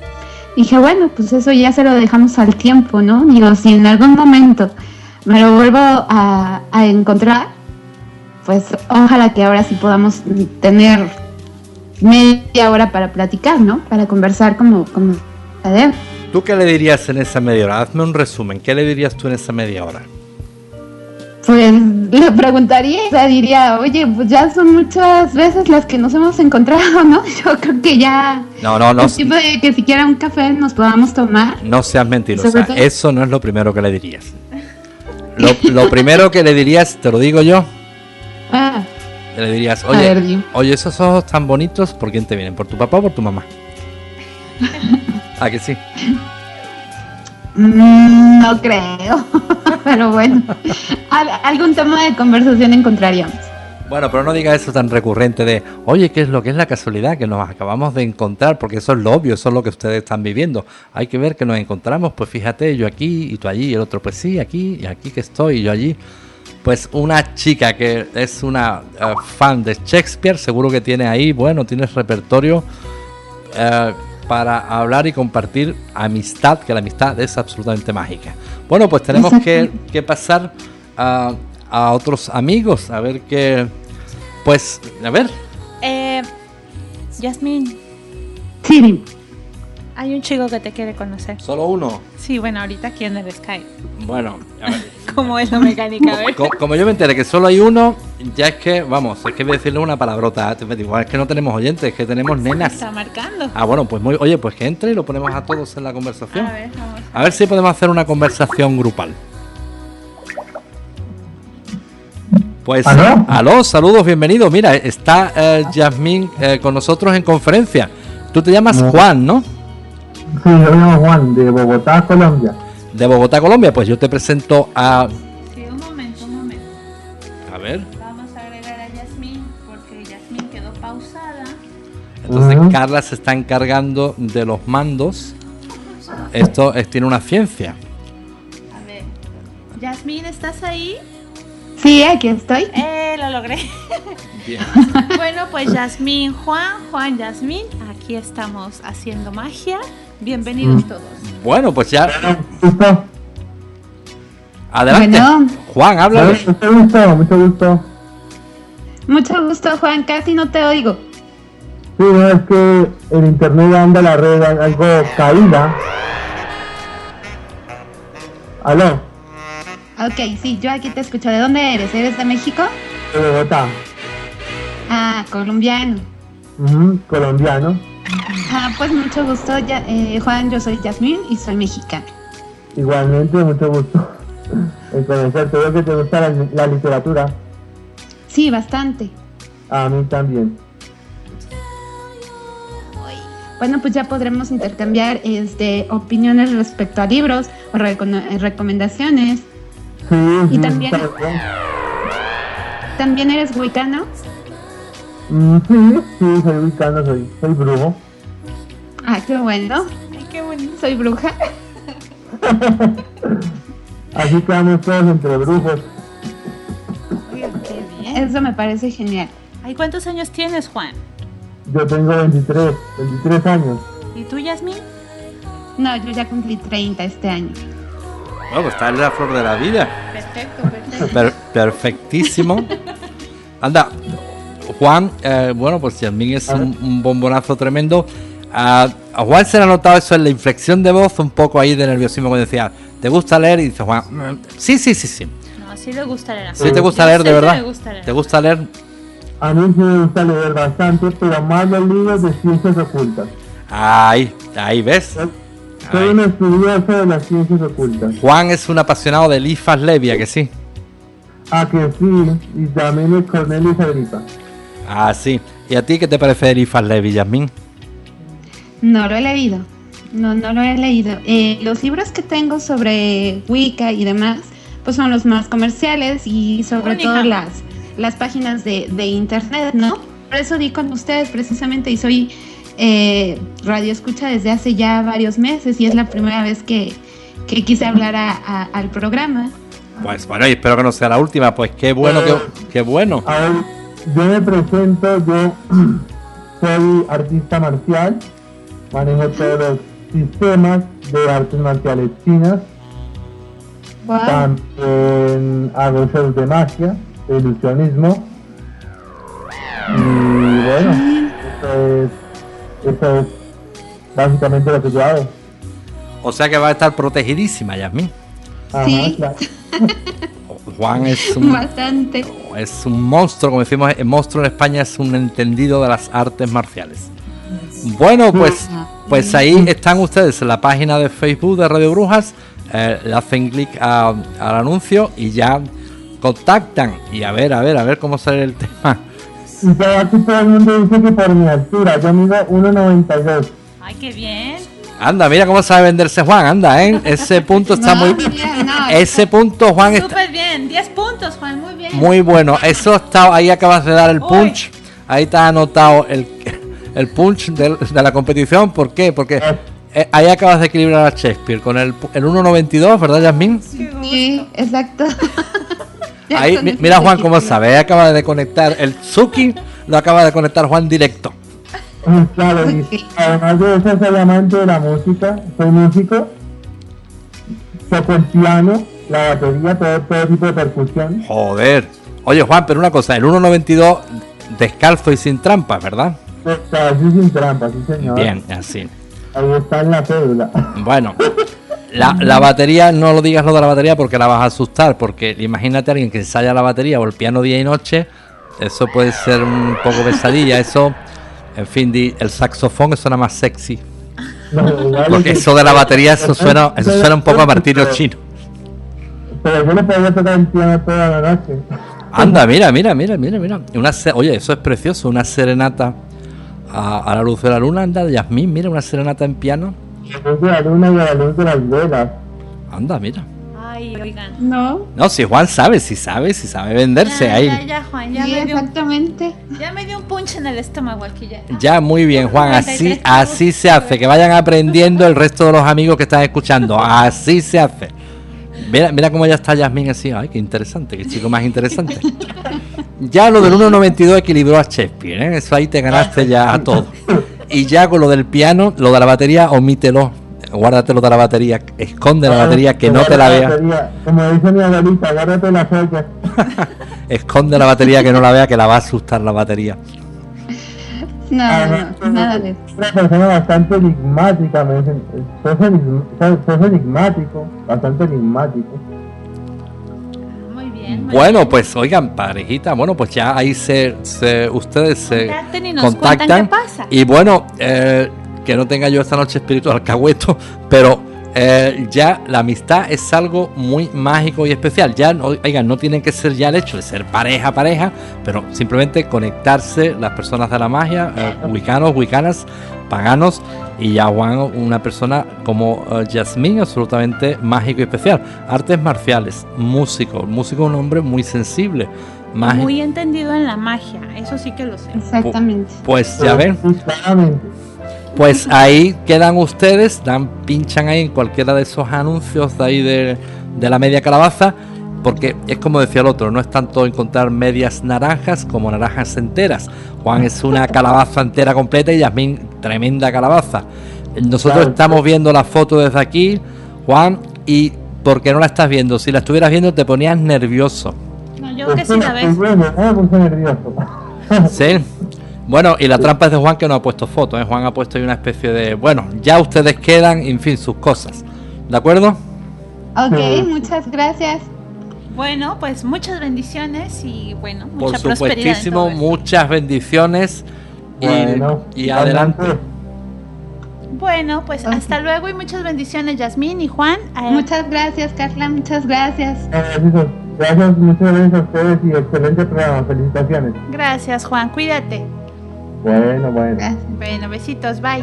D: dije, bueno, pues eso ya se lo dejamos al tiempo, ¿no? Digo, si en algún momento me lo vuelvo a, encontrar, pues ojalá que ahora sí podamos tener media hora para platicar, ¿no? Para conversar como, como
C: ¿Tú qué le dirías en esa media hora? Hazme un resumen. ¿Qué le dirías tú en esa media hora?
D: Pues le preguntaría, o sea, diría, oye, pues ya son muchas veces las que nos hemos encontrado, ¿no? <laughs> Yo creo que ya...
C: No, no, no.
D: Es tiempo de que siquiera un café nos podamos tomar.
C: No seas mentirosa, eso no es lo primero que le dirías. Lo, primero que le dirías, te lo digo yo. Ah. Le dirías, oye, oye, esos ojos tan bonitos, ¿por quién te vienen? ¿Por tu papá o por tu mamá? <laughs> ¿Ah, que sí?
D: Mm, no creo, <laughs> pero bueno, algún tema de conversación encontraríamos.
C: Bueno, pero no diga eso tan recurrente de, oye, ¿qué es lo que es la casualidad que nos acabamos de encontrar? Porque eso es lo obvio, eso es lo que ustedes están viviendo. Hay que ver que nos encontramos, pues fíjate, yo aquí y tú allí, y el otro, pues sí, aquí y aquí que estoy, y yo allí. Pues una chica que es una eh, fan de Shakespeare, seguro que tiene ahí, bueno, tiene repertorio. Eh, para hablar y compartir amistad, que la amistad es absolutamente mágica. Bueno, pues tenemos que, <laughs> pasar a, otros amigos, a ver qué... Pues, a ver.
B: Eh, Yasmin.
D: Sí.
B: Hay un chico que te quiere conocer.
C: ¿Solo uno?
B: Sí, bueno, ahorita aquí en el Skype.
C: Bueno, a ver. <laughs>
B: cómo es la mecánica. A ver.
C: Co- Como yo me enteré que solo hay uno, ya es que, vamos, es que voy a decirle una palabrota. Es que no tenemos oyentes, es que tenemos nenas.
B: Está marcando.
C: Ah, bueno, pues muy, oye, pues que entre y lo ponemos a todos en la conversación.
B: A ver, vamos.
C: A ver si podemos hacer una conversación grupal. Pues,
E: ¿Aló?
C: aló, saludos, bienvenido. Mira, está eh, Yasmín eh, con nosotros en conferencia. Tú te llamas
E: No.
C: Juan, ¿no?
E: Sí, yo me llamo Juan, de Bogotá, Colombia.
C: De Bogotá, Colombia. Pues yo te presento a...
B: Sí, un momento, un momento.
C: A ver.
B: Vamos a agregar a Yasmín porque Yasmín quedó pausada.
C: Entonces. Carla se está encargando de los mandos. Esto es- tiene una ciencia.
B: A ver. Yasmín, ¿estás ahí?
D: Sí, aquí estoy.
B: Eh, lo logré.
C: Bien. <laughs>
B: bueno, pues Yasmín, Juan, Juan, Yasmín, aquí estamos haciendo magia. Bienvenidos
C: Mm.
B: todos.
C: Bueno, pues ya. Adelante.
D: Bueno.
C: Juan, habla.
E: Mucho gusto, mucho gusto.
D: Mucho gusto, Juan. Casi no te oigo.
E: Sí, no, es que el internet anda la red algo caída. Aló,
D: Ok, sí, yo aquí te escucho. ¿De dónde eres? ¿Eres de México?
E: de Bogotá.
D: Ah, colombiano.
E: Ujú, colombiano.
D: Ah, pues mucho gusto, ya, eh, Juan. Yo soy Yasmín y soy mexicana.
E: Igualmente, mucho gusto en conocerte. Veo que te gusta la, la literatura.
D: Sí, bastante.
E: A mí también.
D: Bueno, pues ya podremos intercambiar este, opiniones respecto a libros o recono- eh, recomendaciones.
E: Sí,
D: Y
E: sí,
D: también-. ¿También eres wicano?
E: Mm, sí, sí, soy ubicano, soy, soy brujo.
D: Ah, qué bueno.
B: Ay, qué bonito.
D: Soy bruja.
E: Así quedamos todos entre brujos.
D: Eso me parece genial.
B: Ay, ¿cuántos años tienes, Juan?
E: Yo tengo 23, 23 años.
B: ¿Y tú, Yasmín?
D: No, yo ya cumplí 30 este año.
C: Bueno, pues está en la flor de la vida.
B: Perfecto, perfecto.
C: Per- perfectísimo. Anda, Juan, eh, bueno, pues Yasmín es un, un bombonazo tremendo. A, a Juan se le ha notado eso en la inflexión de voz, un poco ahí de nerviosismo cuando decía, ¿te gusta leer? Y dice Juan, "Mm, sí, sí, sí, sí.
B: No, sí le gusta leer.
C: Sí te gusta
B: Yo
C: leer, de verdad.
B: me gusta leer.
C: ¿Te gusta leer?
E: A mí sí me gusta leer bastante, pero más los libros de ciencias ocultas.
C: Ahí, ahí ves.
E: Soy un estudioso de las ciencias ocultas.
C: Juan es un apasionado de Elifas Levia, que sí.
E: Ah, que sí, y también es Cornelius Agripa.
C: Ah, sí. ¿Y a ti qué te parece Elifas Levi, Yasmín?
D: No lo he leído. No, no lo he leído. Eh, los libros que tengo sobre Wicca y demás, pues son los más comerciales y sobre
B: Única.
D: todo las, las páginas de, de internet, ¿no? Por eso di con ustedes precisamente y soy eh, radio escucha desde hace ya varios meses y es la primera vez que, que quise hablar a- a- al programa.
C: Pues bueno, y espero que no sea la última, pues qué bueno, qué, qué bueno.
E: A ver, yo me presento, yo <clears throat> soy artista marcial, manejo todos los sistemas de artes marciales chinas,
D: Wow.
E: también hago shows de magia, de ilusionismo, y bueno, eso es, eso es básicamente lo que yo hago.
C: O sea que va a estar protegidísima, Yasmín.
E: Ajá,
D: Sí.
E: claro. <laughs>
C: Juan es un,
D: Bastante.
C: es un monstruo, como decimos, el monstruo en España es un entendido de las artes marciales. Bueno, pues, pues ahí están ustedes en la página de Facebook de Radio Brujas, eh, le hacen clic al anuncio y ya contactan. Y a ver, a ver, a ver cómo sale el <laughs> tema.
E: Y todo aquí todo el mundo dice que por mi altura, yo mido 1,92.
B: Ay, qué bien.
C: Anda, mira cómo sabe venderse Juan, anda, ¿eh? <laughs> Ese punto está
D: No,
C: muy...
D: no,
C: Ese punto, Juan, está
B: Súper bien. 10 puntos, Juan. Muy bien.
C: muy bueno. Eso está, ahí acabas de dar el
B: Uy.
C: punch. Ahí está anotado el, el punch del- de, la competición. ¿Por qué? Porque eh, ahí acabas de equilibrar a Shakespeare con el, pu- el 1.92, ¿verdad, Yasmin?
D: Sí, exacto. <laughs>
C: Ahí, mira Juan cómo sabe, ahí acaba de conectar el Suki, lo acaba de conectar Juan directo.
E: Claro, y además de eso soy amante de la música, soy músico, toco el piano, la batería, todo, todo tipo de percusión.
C: Joder. Oye Juan, pero una cosa, el 1.92 descalzo y sin trampas, ¿verdad?
E: Así sin trampa, sí señor.
C: Bien, así.
E: Ahí está en la cédula. <laughs>
C: Bueno, La, la, batería, no lo digas lo de la batería porque la vas a asustar, porque imagínate a alguien que ensaya la batería o el piano día y noche, eso puede ser un poco pesadilla, eso, en fin, el saxofón suena más sexy. porque eso de la batería, eso suena, eso suena un poco a martirio chino.
E: Pero yo no podía tocar el piano toda la noche.
C: Anda, mira, mira, mira, mira, mira. Una, oye, eso es precioso, una serenata a, la luz de la luna, anda, Yasmín, mira, una serenata en piano.
E: La luz de la luna y la luz de las velas.
C: Anda, mira.
B: Ay, oigan.
D: No.
C: No, si Juan sabe, si sabe, si sabe venderse
B: ya,
C: ahí.
B: Ya, ya, Juan, ya me dio
D: exactamente.
B: Un, ya me dio un punch en el estómago aquí ya.
C: Ya, muy bien, Juan, así, así se hace, que vayan aprendiendo el resto de los amigos que están escuchando, <laughs> así se hace. Mira, mira cómo ya está Yasmín así, ay, qué interesante, qué chico más interesante. Ya lo del 1.92 equilibró a Shakespeare, ¿eh? eso ahí te ganaste ya a todo. Y ya con lo del piano, lo de la batería, omítelo, guárdate lo de la batería, esconde la batería, que no te la vea.
E: Como dice mi abuelita, guárdate la <laughs>
C: esconde la batería, que no la vea, que la va a asustar la batería.
D: No, ah, no, nada de eso.
E: Una persona bastante enigmática, me dicen. Sos, enigmático, bastante enigmático.
B: Muy bien.
C: bueno, pues oigan, parejita, bueno, pues ya ahí se, se ustedes se contactan.
B: Qué pasa.
C: Y bueno, eh, que no tenga yo esta noche espíritu alcahueto, <laughs> pero eh, ya la amistad es algo muy mágico y especial. Ya, oigan, no tienen que ser ya el hecho de ser pareja, pareja, pero simplemente conectarse las personas de la magia, eh, wicanos, wicanas, paganos, y ya Juan, una persona como uh, Yasmín, absolutamente mágico y especial. Artes marciales, músico, músico un hombre muy sensible.
B: Muy entendido en la magia, eso sí que lo sé.
D: Exactamente.
C: Pues ya ven. Pues ahí quedan ustedes, dan, pinchan ahí en cualquiera de esos anuncios de ahí de, la media calabaza, porque es como decía el otro, no es tanto encontrar medias naranjas como naranjas enteras. Juan es una <laughs> calabaza entera completa y Yasmín tremenda calabaza. Nosotros estamos viendo la foto desde aquí, Juan, y porque no la estás viendo, si la estuvieras viendo te ponías nervioso.
B: No, yo que sí la ves. <laughs>
C: Sí. <laughs> Bueno, y la trampa es de Juan que no ha puesto fotos. ¿eh? Juan ha puesto ahí una especie de. Bueno, ya ustedes quedan, en fin, sus cosas. ¿De acuerdo?
D: Ok, <laughs> muchas gracias.
B: Bueno, pues muchas bendiciones y bueno,
C: mucha Por supuestísimo, muchas bendiciones. Y, adelante.
B: Bueno, pues hasta luego y muchas bendiciones, Yasmín y Juan.
D: Muchas gracias, Carla, muchas gracias.
E: Gracias, muchas gracias a ustedes y excelente programa. Felicitaciones.
B: Gracias, Juan, cuídate.
E: Bueno, bueno.
B: Bueno, besitos, bye.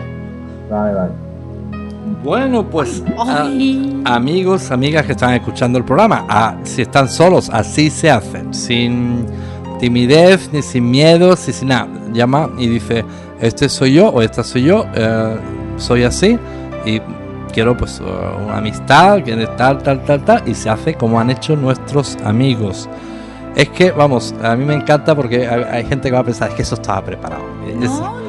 E: Bye, bye.
C: Bueno, pues amigos, amigas que están escuchando el programa, ah, si están solos, así se hacen, sin timidez, ni sin miedo, ni sin nada. Llama y dice, este soy yo o esta soy yo, eh, soy así y quiero pues una amistad, que tal, tal, tal, tal, y se hace como han hecho nuestros amigos. Es que, vamos, a mí me encanta porque hay, gente que va a pensar, es que eso estaba preparado.
B: No, no, no.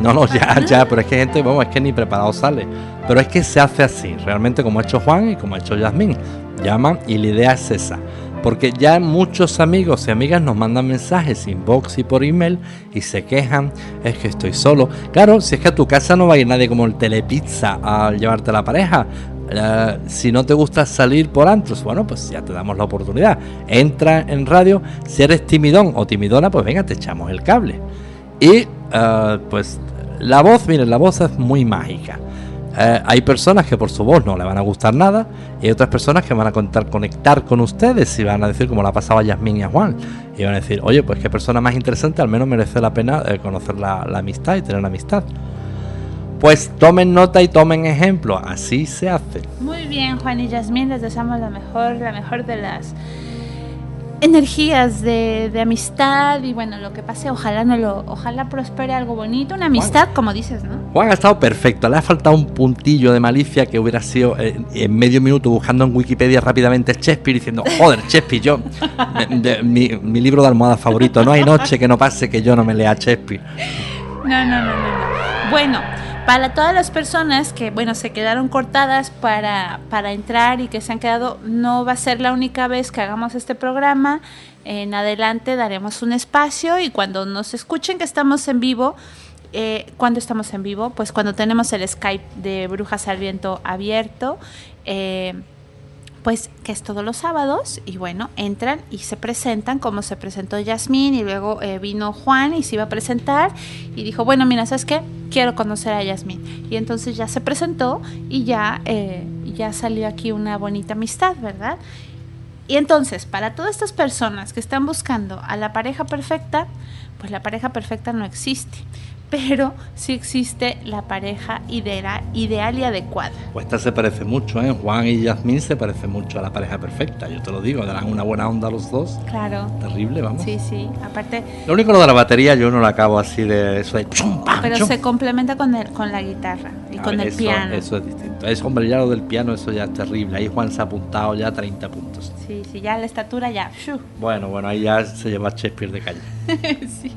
C: No, no, ya, ya, pero es que gente, vamos, es que ni preparado sale. Pero es que se hace así, realmente como ha hecho Juan y como ha hecho Yasmín. Llaman y la idea es esa. Porque ya muchos amigos y amigas nos mandan mensajes inbox y por email y se quejan, es que estoy solo. Claro, si es que a tu casa no va a ir nadie como el telepizza a llevarte a la pareja, eh, si no te gusta salir por antros, bueno, pues ya te damos la oportunidad. Entra en radio, si eres timidón o timidona, pues venga, te echamos el cable. Y eh, pues la voz, miren, la voz es muy mágica. Eh, hay personas que por su voz no le van a gustar nada y hay otras personas que van a contar, conectar con ustedes y van a decir como la pasaba Yasmín y a Juan y van a decir, oye, pues qué persona más interesante, al menos merece la pena conocer la, la amistad y tener amistad. Pues tomen nota y tomen ejemplo, así se hace.
B: Muy bien, Juan y Yasmín, les deseamos la mejor, la mejor de las energías de, amistad y bueno, lo que pase, ojalá no lo, ojalá prospere algo bonito, una amistad, como dices, ¿no?
C: Juan ha estado perfecto, le ha faltado un puntillo de malicia que hubiera sido eh, en medio minuto buscando en Wikipedia rápidamente Shakespeare diciendo, joder, Shakespeare, yo, mi, mi, libro de almohada favorito, no hay noche que no pase que yo no me lea Shakespeare.
B: No, no, no, no, no. Bueno, para todas las personas que, bueno, se quedaron cortadas para, para entrar y que se han quedado, no va a ser la única vez que hagamos este programa. En adelante daremos un espacio y cuando nos escuchen que estamos en vivo, Eh, cuando estamos en vivo, pues cuando tenemos el Skype de Brujas al Viento abierto, eh, pues que es todos los sábados y bueno, entran y se presentan como se presentó Yasmín y luego eh, vino Juan y se iba a presentar y dijo, bueno, mira, ¿sabes qué? Quiero conocer a Yasmín. Y entonces ya se presentó y ya, eh, ya salió aquí una bonita amistad, ¿verdad? Y entonces, para todas estas personas que están buscando a la pareja perfecta, pues la pareja perfecta no existe pero sí existe la pareja ideal, ideal y adecuada.
C: Pues esta se parece mucho, ¿eh? Juan y Yasmín se parece mucho a la pareja perfecta, yo te lo digo, darán una buena onda los dos.
B: Claro.
C: Terrible, vamos.
B: Sí, sí, aparte...
C: Lo único lo de la batería yo no la acabo así de eso de
B: Pero se complementa con, el, con la guitarra y con el piano.
C: Eso es distinto. Es, hombre, ya lo del piano, eso ya es terrible. Ahí Juan se ha apuntado ya 30 puntos.
B: Sí, sí, ya la estatura ya...
C: Bueno, bueno, ahí ya se lleva Shakespeare de calle. <laughs>
B: sí.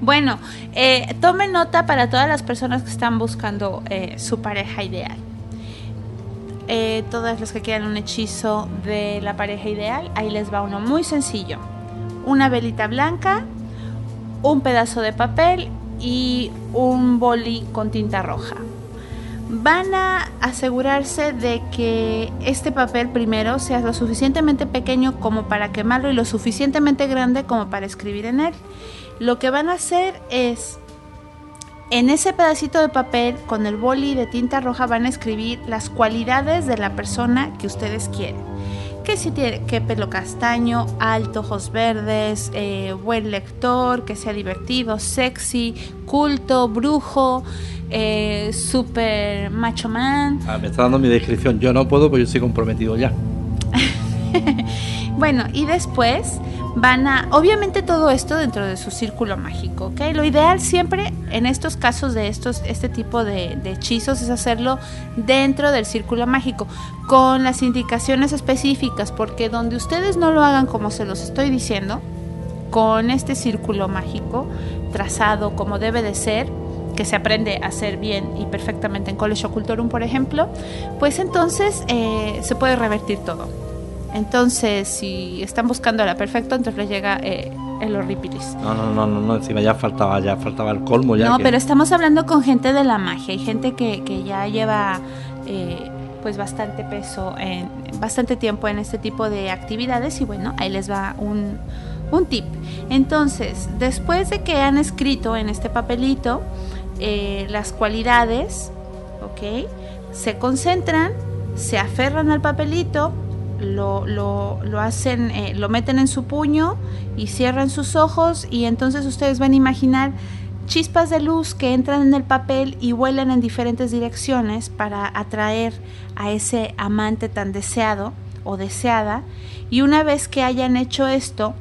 B: Bueno, eh, tomen nota para todas las personas que están buscando eh, su pareja ideal. Eh, todas las que quieran un hechizo de la pareja ideal, ahí les va uno muy sencillo. Una velita blanca, un pedazo de papel y un boli con tinta roja. Van a asegurarse de que este papel primero sea lo suficientemente pequeño como para quemarlo y lo suficientemente grande como para escribir en él lo que van a hacer es, en ese pedacito de papel, con el boli de tinta roja, van a escribir las cualidades de la persona que ustedes quieren. Que si tiene que pelo castaño, alto, ojos verdes, eh, buen lector, que sea divertido, sexy, culto, brujo, eh, super macho man.
C: Ah, me está dando mi descripción. Yo no puedo, porque yo estoy comprometido ya. <laughs>
B: bueno, y después van a, obviamente todo esto dentro de su círculo mágico, ¿ok? Lo ideal siempre en estos casos de estos, este tipo de, hechizos es hacerlo dentro del círculo mágico, con las indicaciones específicas, porque donde ustedes no lo hagan como se los estoy diciendo, con este círculo mágico trazado como debe de ser, que se aprende a hacer bien y perfectamente en College Culturum, por ejemplo, pues entonces eh, se puede revertir todo. Entonces, si están buscando la perfecta, entonces les llega eh, el horripilis.
C: No, no, no, no, no, encima ya faltaba, ya faltaba el colmo. Ya
B: no, pero estamos hablando con gente de la magia. Hay gente que, que ya lleva eh, pues bastante peso, en, bastante tiempo en este tipo de actividades y bueno, ahí les va un, un tip. Entonces, después de que han escrito en este papelito eh, las cualidades, ¿ok? Se concentran, se aferran al papelito, lo, lo, hacen, eh, lo meten en su puño y cierran sus ojos y entonces ustedes van a imaginar chispas de luz que entran en el papel y vuelan en diferentes direcciones para atraer a ese amante tan deseado o deseada. Y una vez que hayan hecho esto,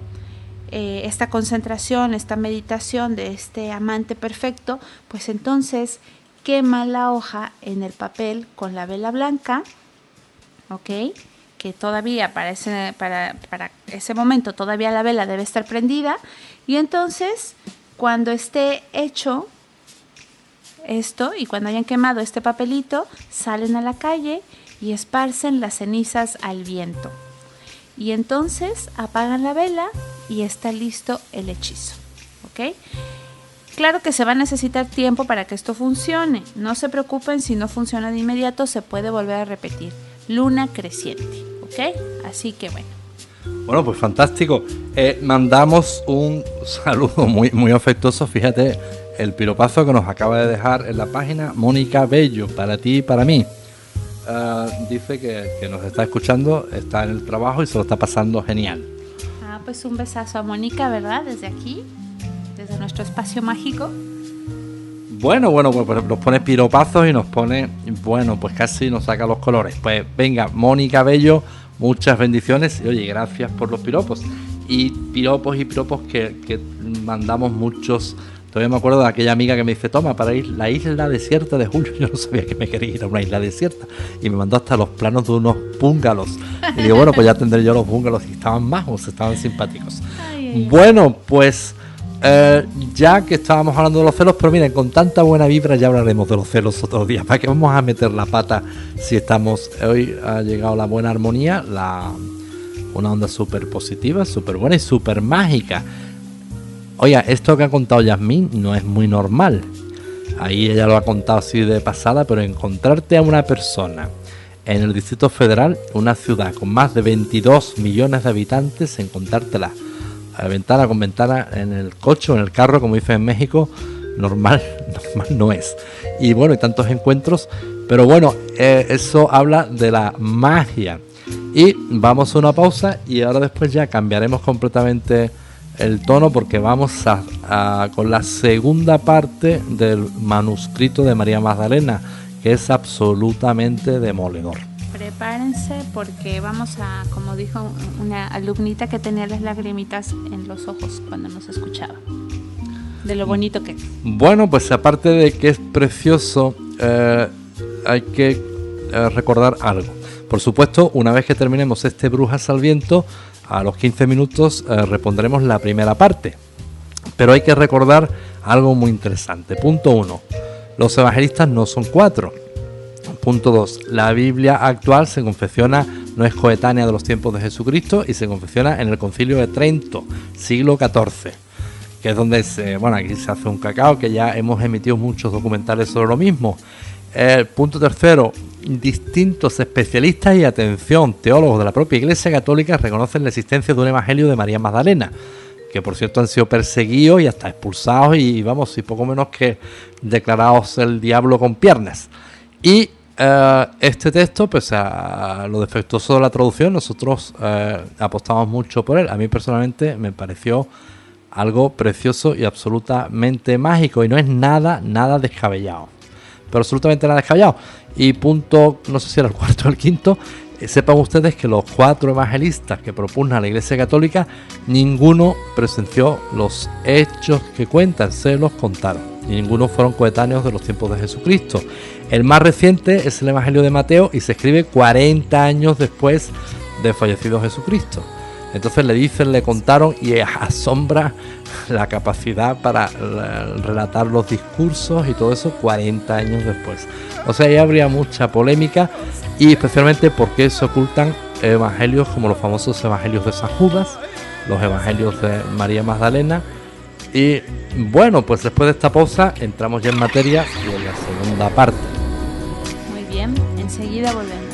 B: eh, esta concentración, esta meditación de este amante perfecto, pues entonces quema la hoja en el papel con la vela blanca, ¿ok? Que todavía para ese, para, ese momento todavía la vela debe estar prendida y entonces cuando esté hecho esto y cuando hayan quemado este papelito salen a la calle y esparcen las cenizas al viento y entonces apagan la vela y está listo el hechizo ¿ok? Claro que se va a necesitar tiempo para que esto funcione. No se preocupen si no funciona de inmediato, se puede volver a repetir luna creciente. ¿Ok? Así que bueno.
C: Bueno, pues fantástico. Eh, mandamos un saludo muy, muy afectuoso. Fíjate el piropazo que nos acaba de dejar en la página Mónica Bello, para ti y para mí. Ah, dice que, que, nos está escuchando, está en el trabajo y se lo está pasando genial.
B: Ah, pues un besazo a Mónica, ¿verdad? Desde aquí, desde nuestro espacio mágico.
C: Bueno, bueno, pues nos pone piropazos y nos pone, bueno, pues casi nos saca los colores. Pues venga, Mónica Bello, muchas bendiciones y oye, gracias por los piropos. Y piropos y piropos que, mandamos muchos. Todavía me acuerdo de aquella amiga que me dice, toma, para ir la isla desierta de Julio. <laughs> Yo no sabía que me quería ir a una isla desierta. Y me mandó hasta los planos de unos búngalos. Y digo, bueno, pues ya tendré yo los búngalos y estaban majos, estaban simpáticos. Bueno, pues eh, ya que estábamos hablando de los celos, pero miren, con tanta buena vibra ya hablaremos de los celos otro día. ¿Para qué vamos a meter la pata si estamos... Hoy ha llegado la buena armonía, una onda súper positiva, súper buena y súper mágica. Oiga, esto que ha contado Yasmín no es muy normal. ahí ella lo ha contado así de pasada, pero encontrarte a una persona en el Distrito Federal, una ciudad con más de 22 millones de habitantes, encontrártela ventana con ventana en el coche o en el carro, como dicen en México, normal, <laughs> normal no es. Y bueno, hay tantos encuentros, pero bueno, eh, eso habla de la magia. Y vamos a una pausa y ahora después ya cambiaremos completamente el tono porque vamos a, con la segunda parte del manuscrito de María Magdalena, que es absolutamente demoledor.
B: Prepárense porque vamos a, como dijo una alumnita que tenía las lagrimitas en los ojos cuando nos escuchaba, de lo bonito que es.
C: Bueno, pues aparte de que es precioso, eh, hay que eh, recordar algo. Por supuesto, una vez que terminemos este Brujas al Viento, a los 15 minutos eh, la primera parte. Pero hay que recordar algo muy interesante. Punto 1. Los evangelistas no son cuatro. Punto 2. La Biblia actual se confecciona, no es coetánea de los tiempos de Jesucristo y se confecciona en el concilio de Trento, siglo XIV, que es donde se, bueno, aquí se hace un cacao, que ya hemos emitido muchos documentales sobre lo mismo. El punto tercero, distintos especialistas y atención, teólogos de la propia Iglesia Católica reconocen la existencia de un evangelio de María Magdalena, que por cierto han sido perseguidos y hasta expulsados y vamos, y poco menos que declarados el diablo con piernas. Y eh, este texto, pues a lo defectuoso de la traducción, nosotros eh, apostamos mucho por él. A mí personalmente me pareció algo precioso y absolutamente mágico y no es nada, nada descabellado pero absolutamente nada descabellado. Y punto, no sé si era el cuarto o el quinto, eh, sepan ustedes que los cuatro evangelistas que propugna la Iglesia Católica, ninguno presenció los hechos que cuentan, se los contaron. Y ninguno fueron coetáneos de los tiempos de Jesucristo. El más reciente es el Evangelio de Mateo y se escribe 40 años después de fallecido Jesucristo. Entonces le dicen, le contaron y asombra la capacidad para relatar los discursos y todo eso 40 años después. O sea, ahí habría mucha polémica y especialmente porque se ocultan evangelios como los famosos evangelios de San Judas, los evangelios de María Magdalena. Y bueno, pues después de esta pausa entramos ya en materia y en la segunda parte.
B: Bien, enseguida volvemos.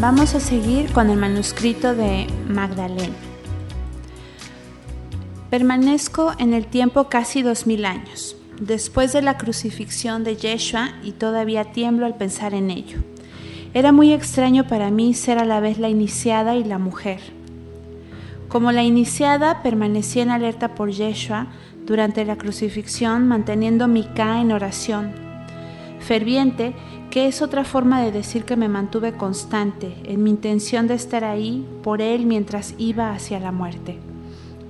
B: Vamos a seguir con el manuscrito de Magdalena. Permanezco en el tiempo casi dos mil años, después de la crucifixión de Yeshua y todavía tiemblo al pensar en ello. Era muy extraño para mí ser a la vez la iniciada y la mujer. Como la iniciada, permanecí en alerta por Yeshua durante la crucifixión, manteniendo mi Ka en oración. Ferviente, que es otra forma de decir que me mantuve constante en mi intención de estar ahí por él mientras iba hacia la muerte.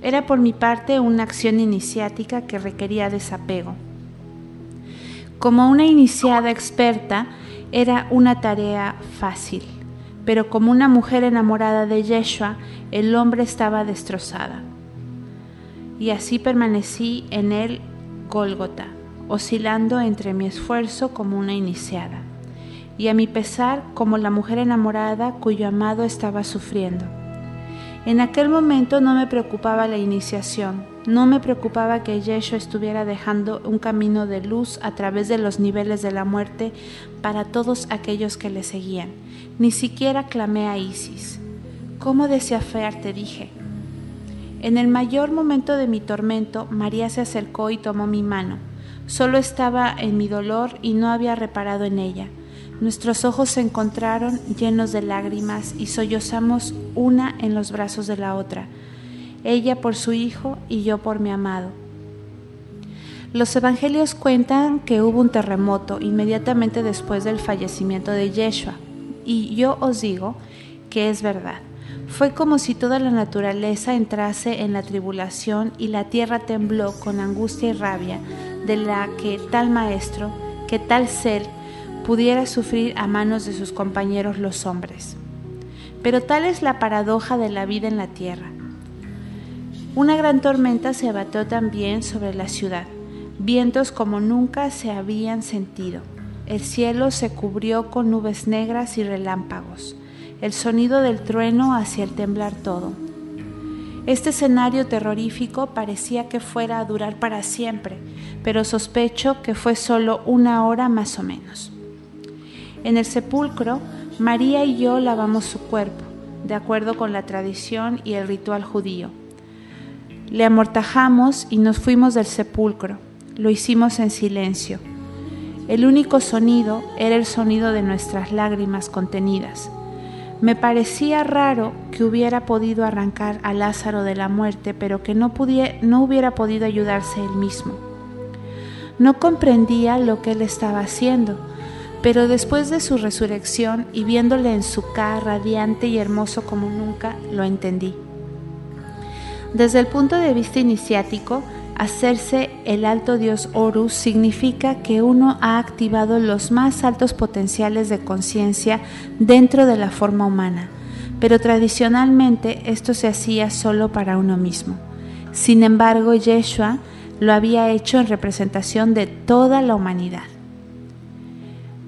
B: Era por mi parte una acción iniciática que requería desapego. Como una iniciada experta, era una tarea fácil, pero como una mujer enamorada de Yeshua, el hombre estaba destrozada. Y así permanecí en el Gólgota, oscilando entre mi esfuerzo como una iniciada y a mi pesar como la mujer enamorada cuyo amado estaba sufriendo. En aquel momento no me preocupaba la iniciación, no me preocupaba que Yeshua estuviera dejando un camino de luz a través de los niveles de la muerte para todos aquellos que le seguían. Ni siquiera clamé a Isis. ¿Cómo desafiarte? dije. En el mayor momento de mi tormento, María se acercó y tomó mi mano. Solo estaba en mi dolor y no había reparado en ella. Nuestros ojos se encontraron llenos de lágrimas y sollozamos una en los brazos de la otra, ella por su hijo y yo por mi amado. Los evangelios cuentan que hubo un terremoto inmediatamente después del fallecimiento de Yeshua, y yo os digo que es verdad. Fue como si toda la naturaleza entrase en la tribulación y la tierra tembló con angustia y rabia de la que tal maestro, que tal ser pudiera sufrir a manos de sus compañeros los hombres. Pero tal es la paradoja de la vida en la tierra. Una gran tormenta se abateó también sobre la ciudad, vientos como nunca se habían sentido. El cielo se cubrió con nubes negras y relámpagos, el sonido del trueno hacía el temblar todo. Este escenario terrorífico parecía que fuera a durar para siempre, pero sospecho que fue solo una hora más o menos. En el sepulcro, María y yo lavamos su cuerpo, de acuerdo con la tradición y el ritual judío. Le amortajamos y nos fuimos del sepulcro. Lo hicimos en silencio. El único sonido era el sonido de nuestras lágrimas contenidas. Me parecía raro que hubiera podido arrancar a Lázaro de la muerte, pero que no, no hubiera podido ayudarse él mismo. No comprendía lo que él estaba haciendo, pero después de su resurrección y viéndole en su cara radiante y hermoso como nunca, lo entendí. Desde el punto de vista iniciático, hacerse el alto dios Horus significa que uno ha activado los más altos potenciales de conciencia dentro de la forma humana, pero tradicionalmente esto se hacía solo para uno mismo. Sin embargo, Yeshua lo había hecho en representación de toda la humanidad.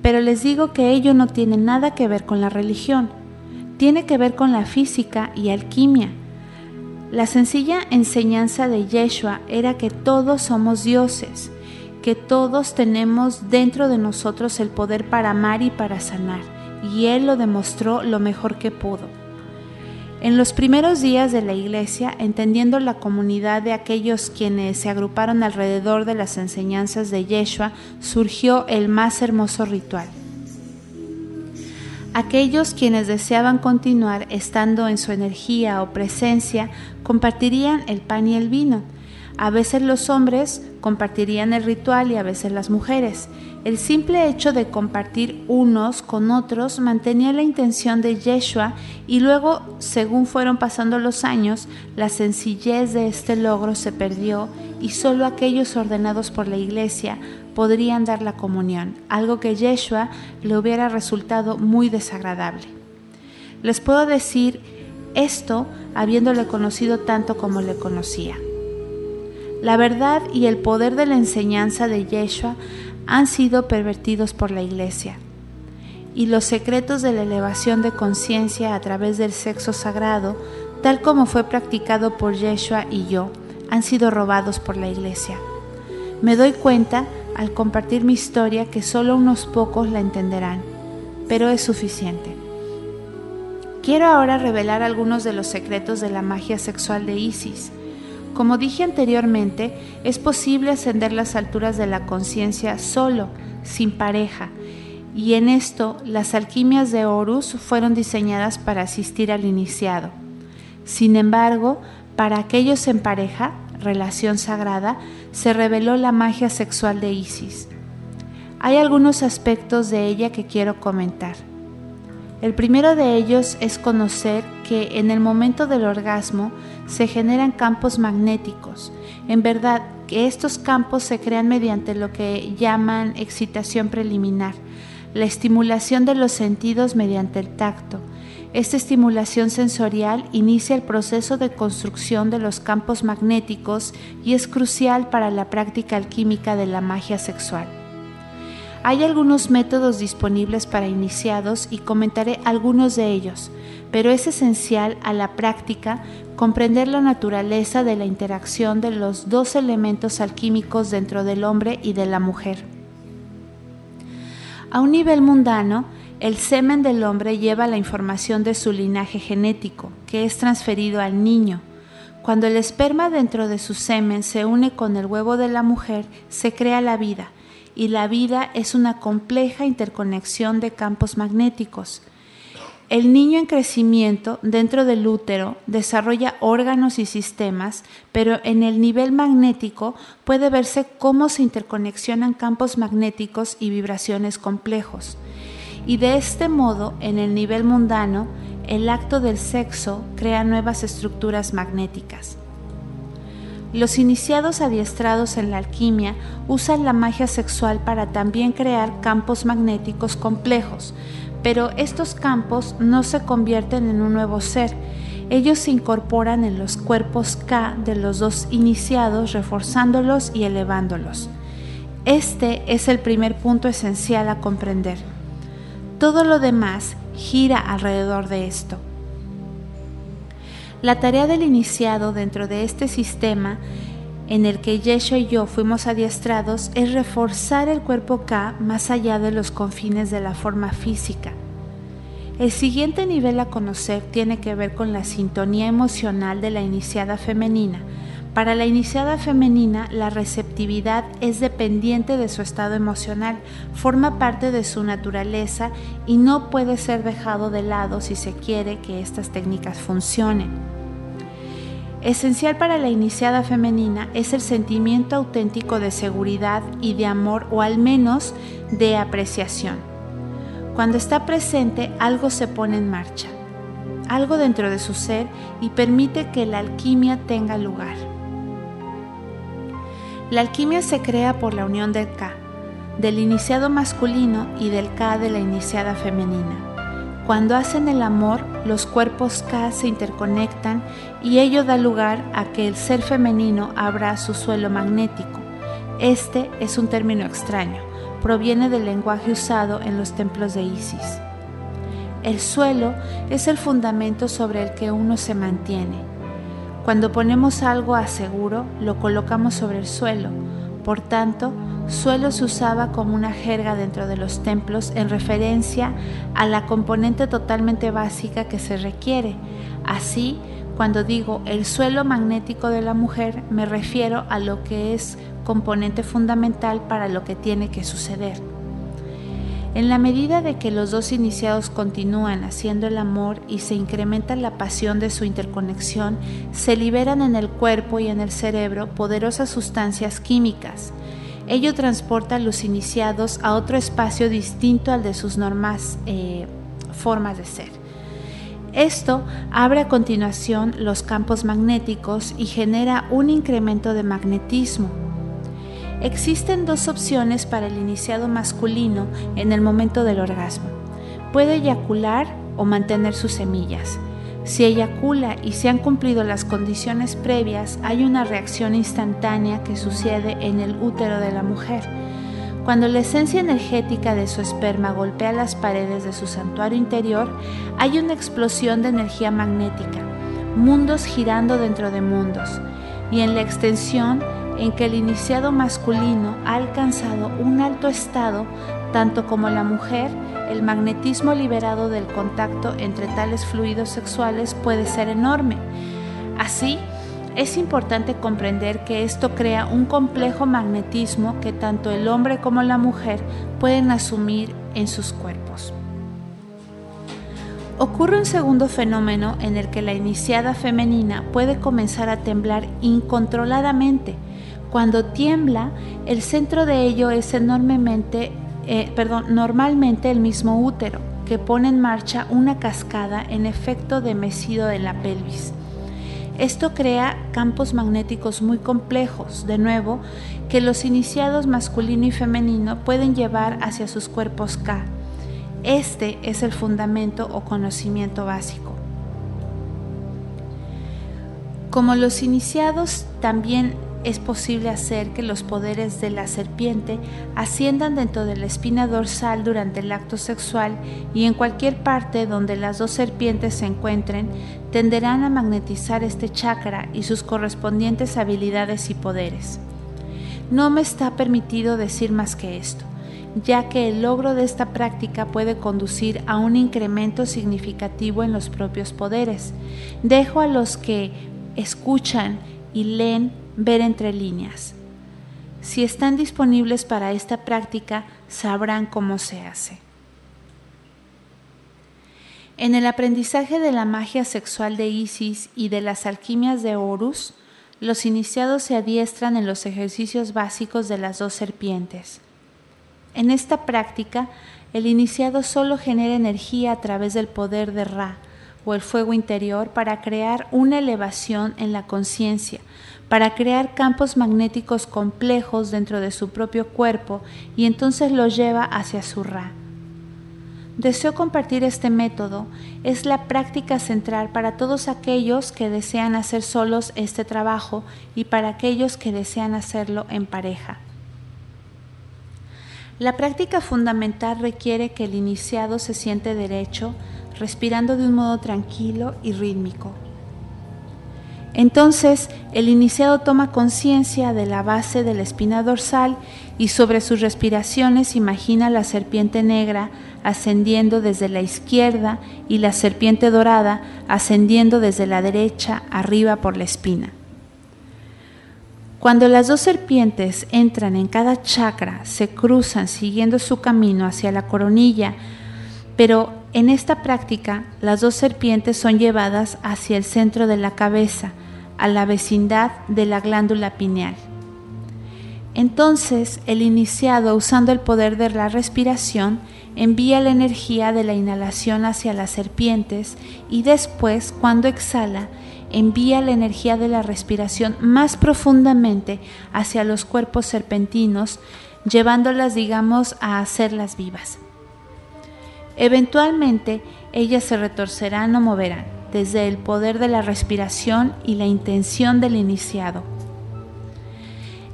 B: Pero les digo que ello no tiene nada que ver con la religión, tiene que ver con la física y alquimia. La sencilla enseñanza de Yeshua era que todos somos dioses, que todos tenemos dentro de nosotros el poder para amar y para sanar, y Él lo demostró lo mejor que pudo. En los primeros días de la iglesia, entendiendo la comunidad de aquellos quienes se agruparon alrededor de las enseñanzas de Yeshua, surgió el más hermoso ritual. Aquellos quienes deseaban continuar estando en su energía o presencia compartirían el pan y el vino. A veces los hombres compartirían el ritual y a veces las mujeres. El simple hecho de compartir unos con otros mantenía la intención de Yeshua y luego, según fueron pasando los años, la sencillez de este logro se perdió y solo aquellos ordenados por la iglesia podrían dar la comunión, algo que Yeshua le hubiera resultado muy desagradable. Les puedo decir esto habiéndole conocido tanto como le conocía. La verdad y el poder de la enseñanza de Yeshua han sido pervertidos por la Iglesia, y los secretos de la elevación de conciencia a través del sexo sagrado, tal como fue practicado por Yeshua y yo, han sido robados por la Iglesia. Me doy cuenta al compartir mi historia que solo unos pocos la entenderán, pero es suficiente. Quiero ahora revelar algunos de los secretos de la magia sexual de Isis, como dije anteriormente, es posible ascender las alturas de la conciencia solo, sin pareja, y en esto las alquimias de Horus fueron diseñadas para asistir al iniciado. Sin embargo, para aquellos en pareja, relación sagrada, se reveló la magia sexual de Isis. Hay algunos aspectos de ella que quiero comentar. El primero de ellos es conocer que en el momento del orgasmo se generan campos magnéticos. En verdad, que estos campos se crean mediante lo que llaman excitación preliminar, la estimulación de los sentidos mediante el tacto. Esta estimulación sensorial inicia el proceso de construcción de los campos magnéticos y es crucial para la práctica alquímica de la magia sexual. Hay algunos métodos disponibles para iniciados y comentaré algunos de ellos, pero es esencial a la práctica comprender la naturaleza de la interacción de los dos elementos alquímicos dentro del hombre y de la mujer. A un nivel mundano, el semen del hombre lleva la información de su linaje genético, que es transferido al niño. Cuando el esperma dentro de su semen se une con el huevo de la mujer, se crea la vida y la vida es una compleja interconexión de campos magnéticos. El niño en crecimiento dentro del útero desarrolla órganos y sistemas, pero en el nivel magnético puede verse cómo se interconexionan campos magnéticos y vibraciones complejos. Y de este modo, en el nivel mundano, el acto del sexo crea nuevas estructuras magnéticas. Los iniciados adiestrados en la alquimia usan la magia sexual para también crear campos magnéticos complejos, pero estos campos no se convierten en un nuevo ser, ellos se incorporan en los cuerpos K de los dos iniciados, reforzándolos y elevándolos. Este es el primer punto esencial a comprender. Todo lo demás gira alrededor de esto. La tarea del iniciado dentro de este sistema en el que Yeshua y yo fuimos adiestrados es reforzar el cuerpo K más allá de los confines de la forma física. El siguiente nivel a conocer tiene que ver con la sintonía emocional de la iniciada femenina, Para la iniciada femenina, la receptividad es dependiente de su estado emocional, forma parte de su naturaleza y no puede ser dejado de lado si se quiere que estas técnicas funcionen. Esencial para la iniciada femenina es el sentimiento auténtico de seguridad y de amor o al menos de apreciación. Cuando está presente, algo se pone en marcha, algo dentro de su ser y permite que la alquimia tenga lugar. La alquimia se crea por la unión del K, del iniciado masculino y del K de la iniciada femenina. Cuando hacen el amor, los cuerpos K se interconectan y ello da lugar a que el ser femenino abra su suelo magnético. Este es un término extraño, proviene del lenguaje usado en los templos de Isis. El suelo es el fundamento sobre el que uno se mantiene cuando ponemos algo a seguro, lo colocamos sobre el suelo. Por tanto, suelo se usaba como una jerga dentro de los templos en referencia a la componente totalmente básica que se requiere. Así, cuando digo el suelo magnético de la mujer, me refiero a lo que es componente fundamental para lo que tiene que suceder. En la medida de que los dos iniciados continúan haciendo el amor y se incrementa la pasión de su interconexión, se liberan en el cuerpo y en el cerebro poderosas sustancias químicas. Ello transporta a los iniciados a otro espacio distinto al de sus normas eh, formas de ser. Esto abre a continuación los campos magnéticos y genera un incremento de magnetismo, Existen dos opciones para el iniciado masculino en el momento del orgasmo. Puede eyacular o mantener sus semillas. Si eyacula y se han cumplido las condiciones previas, hay una reacción instantánea que sucede en el útero de la mujer. Cuando la esencia energética de su esperma golpea las paredes de su santuario interior, hay una explosión de energía magnética, mundos girando dentro de mundos, y en la extensión en que el iniciado masculino ha alcanzado un alto estado, tanto como la mujer, el magnetismo liberado del contacto entre tales fluidos sexuales puede ser enorme. Así, es importante comprender que esto crea un complejo magnetismo que tanto el hombre como la mujer pueden asumir en sus cuerpos. Ocurre un segundo fenómeno en el que la iniciada femenina puede comenzar a temblar incontroladamente, cuando tiembla, el centro de ello es enormemente, eh, perdón, normalmente el mismo útero, que pone en marcha una cascada en efecto de mecido de la pelvis. Esto crea campos magnéticos muy complejos, de nuevo, que los iniciados masculino y femenino pueden llevar hacia sus cuerpos K. Este es el fundamento o conocimiento básico. Como los iniciados también es posible hacer que los poderes de la serpiente asciendan dentro de la espina dorsal durante el acto sexual y en cualquier parte donde las dos serpientes se encuentren, tenderán a magnetizar este chakra y sus correspondientes habilidades y poderes. No me está permitido decir más que esto, ya que el logro de esta práctica puede conducir a un incremento significativo en los propios poderes. Dejo a los que escuchan y leen ver entre líneas. Si están disponibles para esta práctica, sabrán cómo se hace. En el aprendizaje de la magia sexual de Isis y de las alquimias de Horus, los iniciados se adiestran en los ejercicios básicos de las dos serpientes. En esta práctica, el iniciado solo genera energía a través del poder de Ra o el fuego interior para crear una elevación en la conciencia, para crear campos magnéticos complejos dentro de su propio cuerpo y entonces los lleva hacia su Ra. Deseo compartir este método, es la práctica central para todos aquellos que desean hacer solos este trabajo y para aquellos que desean hacerlo en pareja. La práctica fundamental requiere que el iniciado se siente derecho, respirando de un modo tranquilo y rítmico. Entonces el iniciado toma conciencia de la base de la espina dorsal y sobre sus respiraciones imagina la serpiente negra ascendiendo desde la izquierda y la serpiente dorada ascendiendo desde la derecha arriba por la espina. Cuando las dos serpientes entran en cada chakra, se cruzan siguiendo su camino hacia la coronilla, pero en esta práctica las dos serpientes son llevadas hacia el centro de la cabeza, a la vecindad de la glándula pineal. Entonces el iniciado, usando el poder de la respiración, envía la energía de la inhalación hacia las serpientes y después, cuando exhala, envía la energía de la respiración más profundamente hacia los cuerpos serpentinos, llevándolas, digamos, a hacerlas vivas. Eventualmente, ellas se retorcerán o moverán desde el poder de la respiración y la intención del iniciado.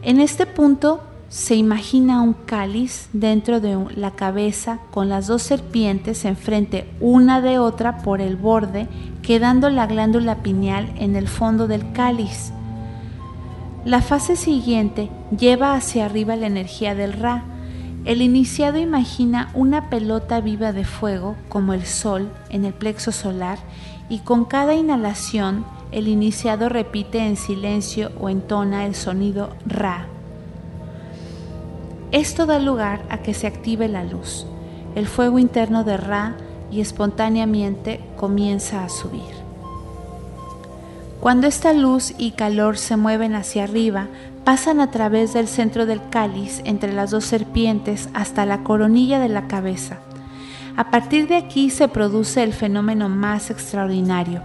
B: En este punto se imagina un cáliz dentro de la cabeza con las dos serpientes enfrente una de otra por el borde, quedando la glándula pineal en el fondo del cáliz. La fase siguiente lleva hacia arriba la energía del Ra. El iniciado imagina una pelota viva de fuego, como el sol, en el plexo solar, y con cada inhalación el iniciado repite en silencio o entona el sonido Ra. Esto da lugar a que se active la luz, el fuego interno de Ra y espontáneamente comienza a subir. Cuando esta luz y calor se mueven hacia arriba, pasan a través del centro del cáliz entre las dos serpientes hasta la coronilla de la cabeza. A partir de aquí se produce el fenómeno más extraordinario.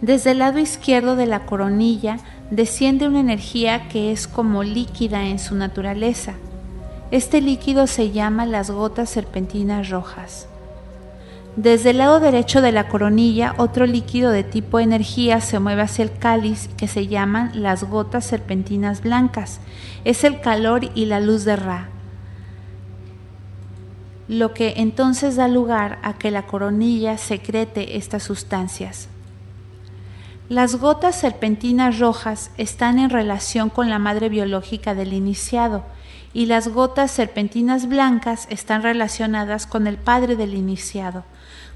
B: Desde el lado izquierdo de la coronilla desciende una energía que es como líquida en su naturaleza. Este líquido se llama las gotas serpentinas rojas. Desde el lado derecho de la coronilla, otro líquido de tipo energía se mueve hacia el cáliz que se llaman las gotas serpentinas blancas. Es el calor y la luz de Ra. Lo que entonces da lugar a que la coronilla secrete estas sustancias. Las gotas serpentinas rojas están en relación con la madre biológica del iniciado y las gotas serpentinas blancas están relacionadas con el padre del iniciado.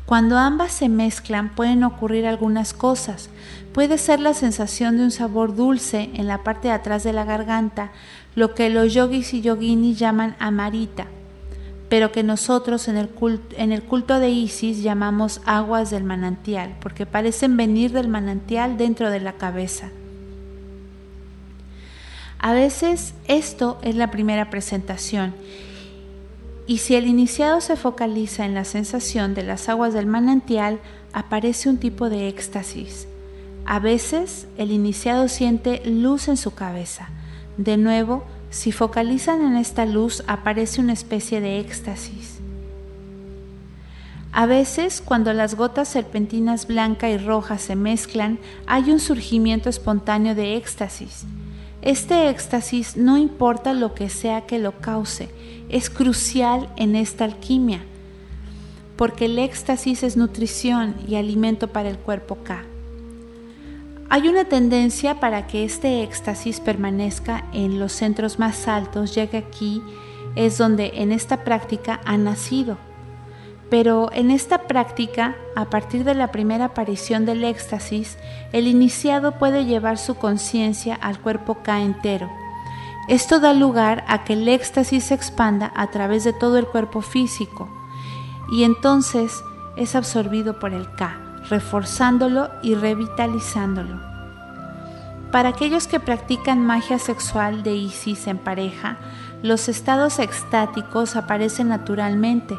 B: Cuando ambas se mezclan pueden ocurrir algunas cosas. Puede ser la sensación de un sabor dulce en la parte de atrás de la garganta, lo que los yogis y yoginis llaman amarita pero que nosotros en el, culto, de Isis llamamos aguas del manantial, porque parecen venir del manantial dentro de la cabeza. A veces esto es la primera presentación y si el iniciado se focaliza en la sensación de las aguas del manantial, aparece un tipo de éxtasis. A veces el iniciado siente luz en su cabeza. De nuevo, si focalizan en esta luz aparece una especie de éxtasis. A veces, cuando las gotas serpentinas blanca y roja se mezclan, hay un surgimiento espontáneo de éxtasis. Este éxtasis no importa lo que sea que lo cause, es crucial en esta alquimia, porque el éxtasis es nutrición y alimento para el cuerpo K. Hay una tendencia para que este éxtasis permanezca en los centros más altos, ya que aquí es donde en esta práctica ha nacido. Pero en esta práctica, a partir de la primera aparición del éxtasis, el iniciado puede llevar su conciencia al cuerpo K entero. Esto da lugar a que el éxtasis se expanda a través de todo el cuerpo físico y entonces es absorbido por el K reforzándolo y revitalizándolo. Para aquellos que practican magia sexual de Isis en pareja, los estados extáticos aparecen naturalmente.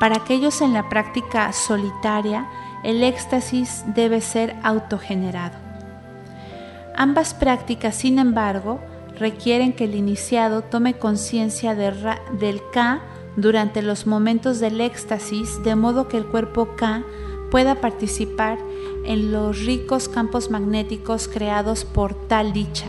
B: Para aquellos en la práctica solitaria, el éxtasis debe ser autogenerado. Ambas prácticas, sin embargo, requieren que el iniciado tome conciencia del K durante los momentos del éxtasis, de modo que el cuerpo K pueda participar en los ricos campos magnéticos creados por tal dicha.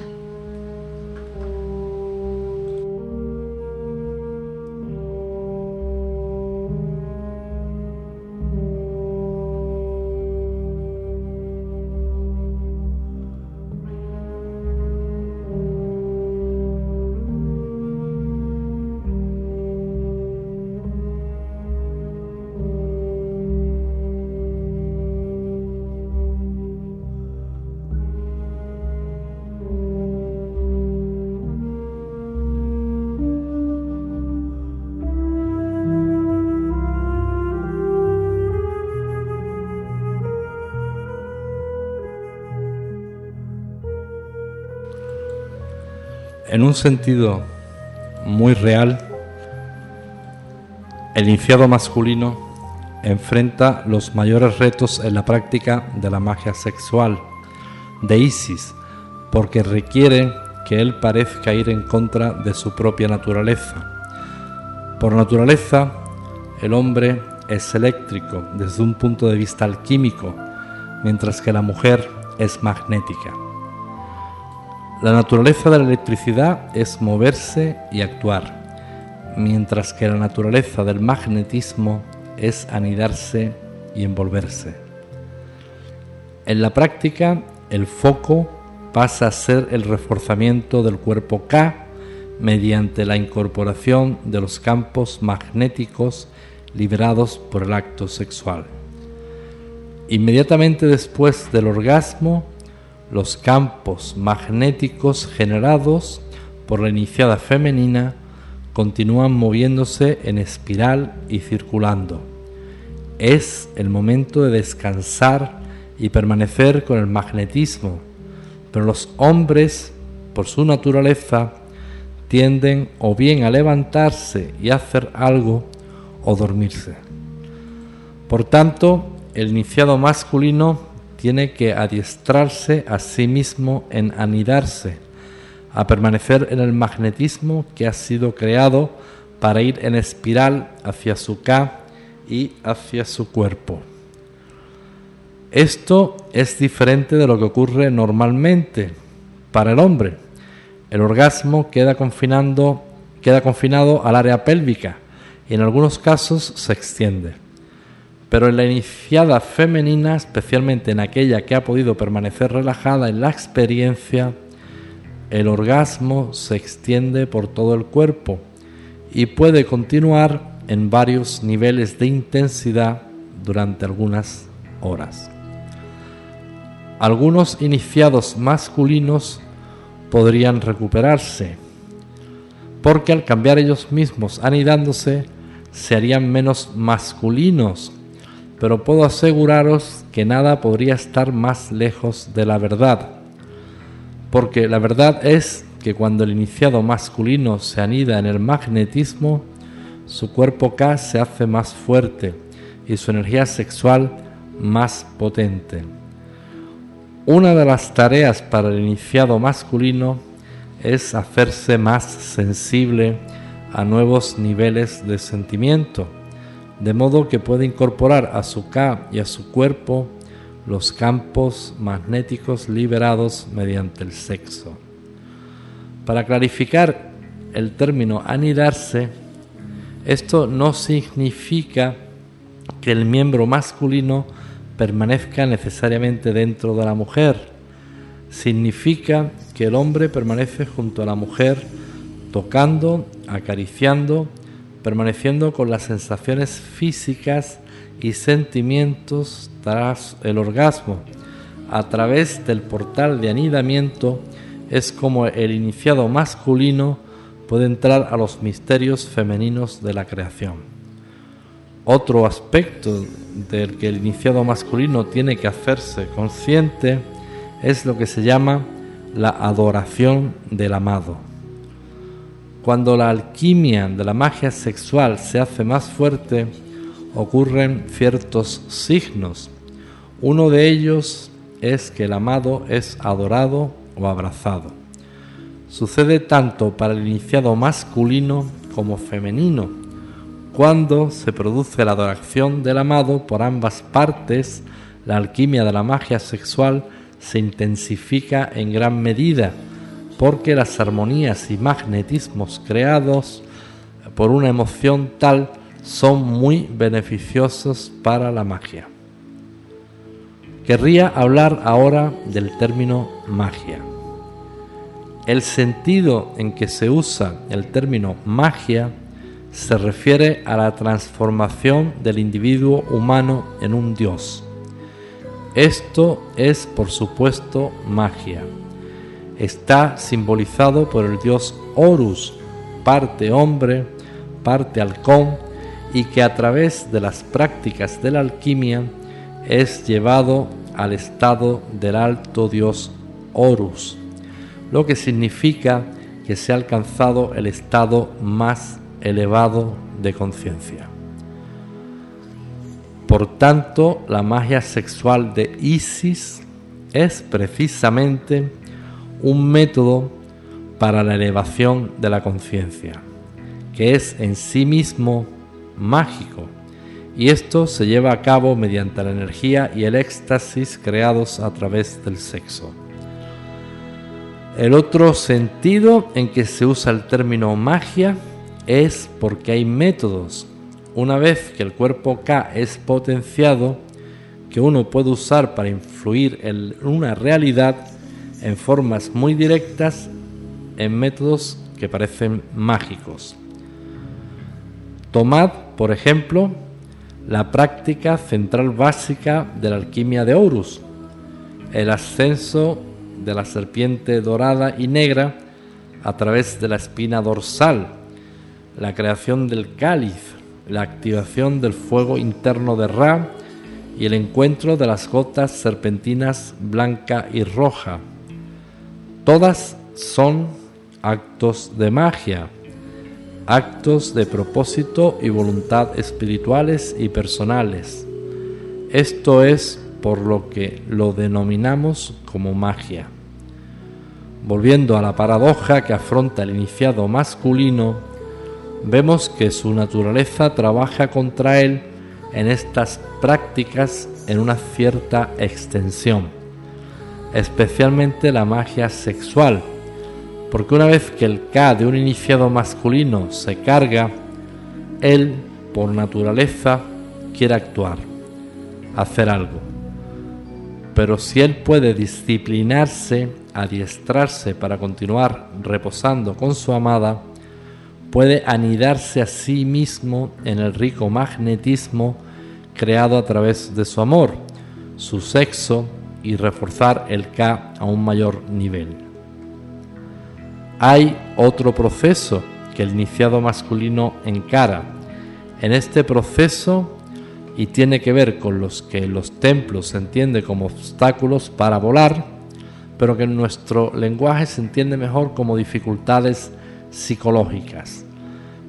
C: En un sentido muy real, el iniciado masculino enfrenta los mayores retos en la práctica de la magia sexual de Isis, porque requiere que él parezca ir en contra de su propia naturaleza. Por naturaleza, el hombre es eléctrico desde un punto de vista alquímico, mientras que la mujer es magnética. La naturaleza de la electricidad es moverse y actuar, mientras que la naturaleza del magnetismo es anidarse y envolverse. En la práctica, el foco pasa a ser el reforzamiento del cuerpo K mediante la incorporación de los campos magnéticos liberados por el acto sexual. Inmediatamente después del orgasmo, los campos magnéticos generados por la iniciada femenina continúan moviéndose en espiral y circulando. Es el momento de descansar y permanecer con el magnetismo, pero los hombres, por su naturaleza, tienden o bien a levantarse y hacer algo o dormirse. Por tanto, el iniciado masculino tiene que adiestrarse a sí mismo en anidarse, a permanecer en el magnetismo que ha sido creado para ir en espiral hacia su K y hacia su cuerpo. Esto es diferente de lo que ocurre normalmente para el hombre. El orgasmo queda, confinando, queda confinado al área pélvica y en algunos casos se extiende. Pero en la iniciada femenina, especialmente en aquella que ha podido permanecer relajada en la experiencia, el orgasmo se extiende por todo el cuerpo y puede continuar en varios niveles de intensidad durante algunas horas. Algunos iniciados masculinos podrían recuperarse, porque al cambiar ellos mismos anidándose, se harían menos masculinos, pero puedo aseguraros que nada podría estar más lejos de la verdad, porque la verdad es que cuando el iniciado masculino se anida en el magnetismo, su cuerpo K se hace más fuerte y su energía sexual más potente. Una de las tareas para el iniciado masculino es hacerse más sensible a nuevos niveles de sentimiento, de modo que puede incorporar a su K y a su cuerpo los campos magnéticos liberados mediante el sexo. Para clarificar el término anidarse, esto no significa que el miembro masculino permanezca necesariamente dentro de la mujer. Significa que el hombre permanece junto a la mujer, tocando, acariciando, permaneciendo con las sensaciones físicas y sentimientos tras el orgasmo. A través del portal de anidamiento es como el iniciado masculino puede entrar a los misterios femeninos de la creación. Otro aspecto del que el iniciado masculino tiene que hacerse consciente es lo que se llama la adoración del amado. Cuando la alquimia de la magia sexual se hace más fuerte, ocurren ciertos signos. Uno de ellos es que el amado es adorado o abrazado. Sucede tanto para el iniciado masculino como femenino cuando se produce la adoración del amado por ambas partes, la alquimia de la magia sexual se intensifica en gran medida, porque las armonías y magnetismos creados por una emoción tal son muy beneficiosos para la magia. Querría hablar ahora del término magia. El sentido en que se usa el término magia se refiere a la transformación del individuo humano en un dios. Esto es, por supuesto, magia. Está simbolizado por el dios Horus, parte hombre, parte halcón, y que a través de las prácticas de la alquimia es llevado al estado del alto dios Horus, lo que significa que se ha alcanzado el estado más elevado de conciencia. Por tanto, la magia sexual de Isis es precisamente un método para la elevación de la conciencia, que es en sí mismo mágico, y esto se lleva a cabo mediante la energía y el éxtasis creados a través del sexo. El otro sentido en que se usa el término magia es porque hay métodos. Una vez que el cuerpo K es potenciado, que uno puede usar para influir en una realidad en formas muy directas, en métodos que parecen mágicos. Tomad, por ejemplo, la práctica central básica de la alquimia de Horus, el ascenso de la serpiente dorada y negra a través de la espina dorsal, la creación del cáliz, la activación del fuego interno de Ra y el encuentro de las gotas serpentinas blanca y roja. Todas son actos de magia, actos de propósito y voluntad espirituales y personales. Esto es por lo que lo denominamos como magia. Volviendo a la paradoja que afronta el iniciado masculino, vemos que su naturaleza trabaja contra él en estas prácticas en una cierta extensión, especialmente la magia sexual, porque una vez que el K de un iniciado masculino se carga, él, por naturaleza, quiere actuar, hacer algo. Pero si él puede disciplinarse, adiestrarse para continuar reposando con su amada, puede anidarse a sí mismo en el rico magnetismo creado a través de su amor, su sexo y reforzar el K a un mayor nivel. Hay otro proceso que el iniciado masculino encara. En este proceso, y tiene que ver con los que los templos se entiende como obstáculos para volar, pero que en nuestro lenguaje se entiende mejor como dificultades psicológicas.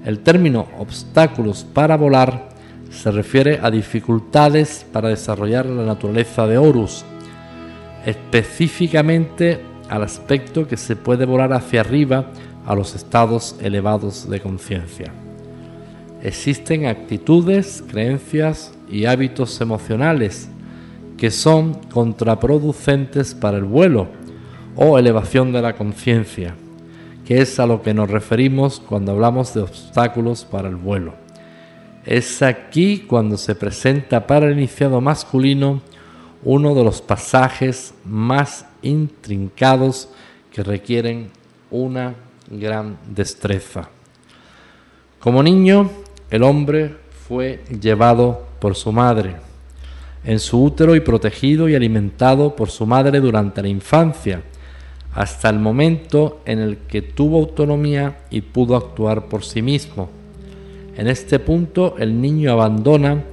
C: El término obstáculos para volar se refiere a dificultades para desarrollar la naturaleza de Horus, específicamente al aspecto que se puede volar hacia arriba a los estados elevados de conciencia. Existen actitudes, creencias y hábitos emocionales que son contraproducentes para el vuelo o elevación de la conciencia, que es a lo que nos referimos cuando hablamos de obstáculos para el vuelo. Es aquí cuando se presenta para el iniciado masculino uno de los pasajes más intrincados que requieren una gran destreza. Como niño, el hombre fue llevado por su madre en su útero y protegido y alimentado por su madre durante la infancia, hasta el momento en el que tuvo autonomía y pudo actuar por sí mismo. En este punto el niño abandona,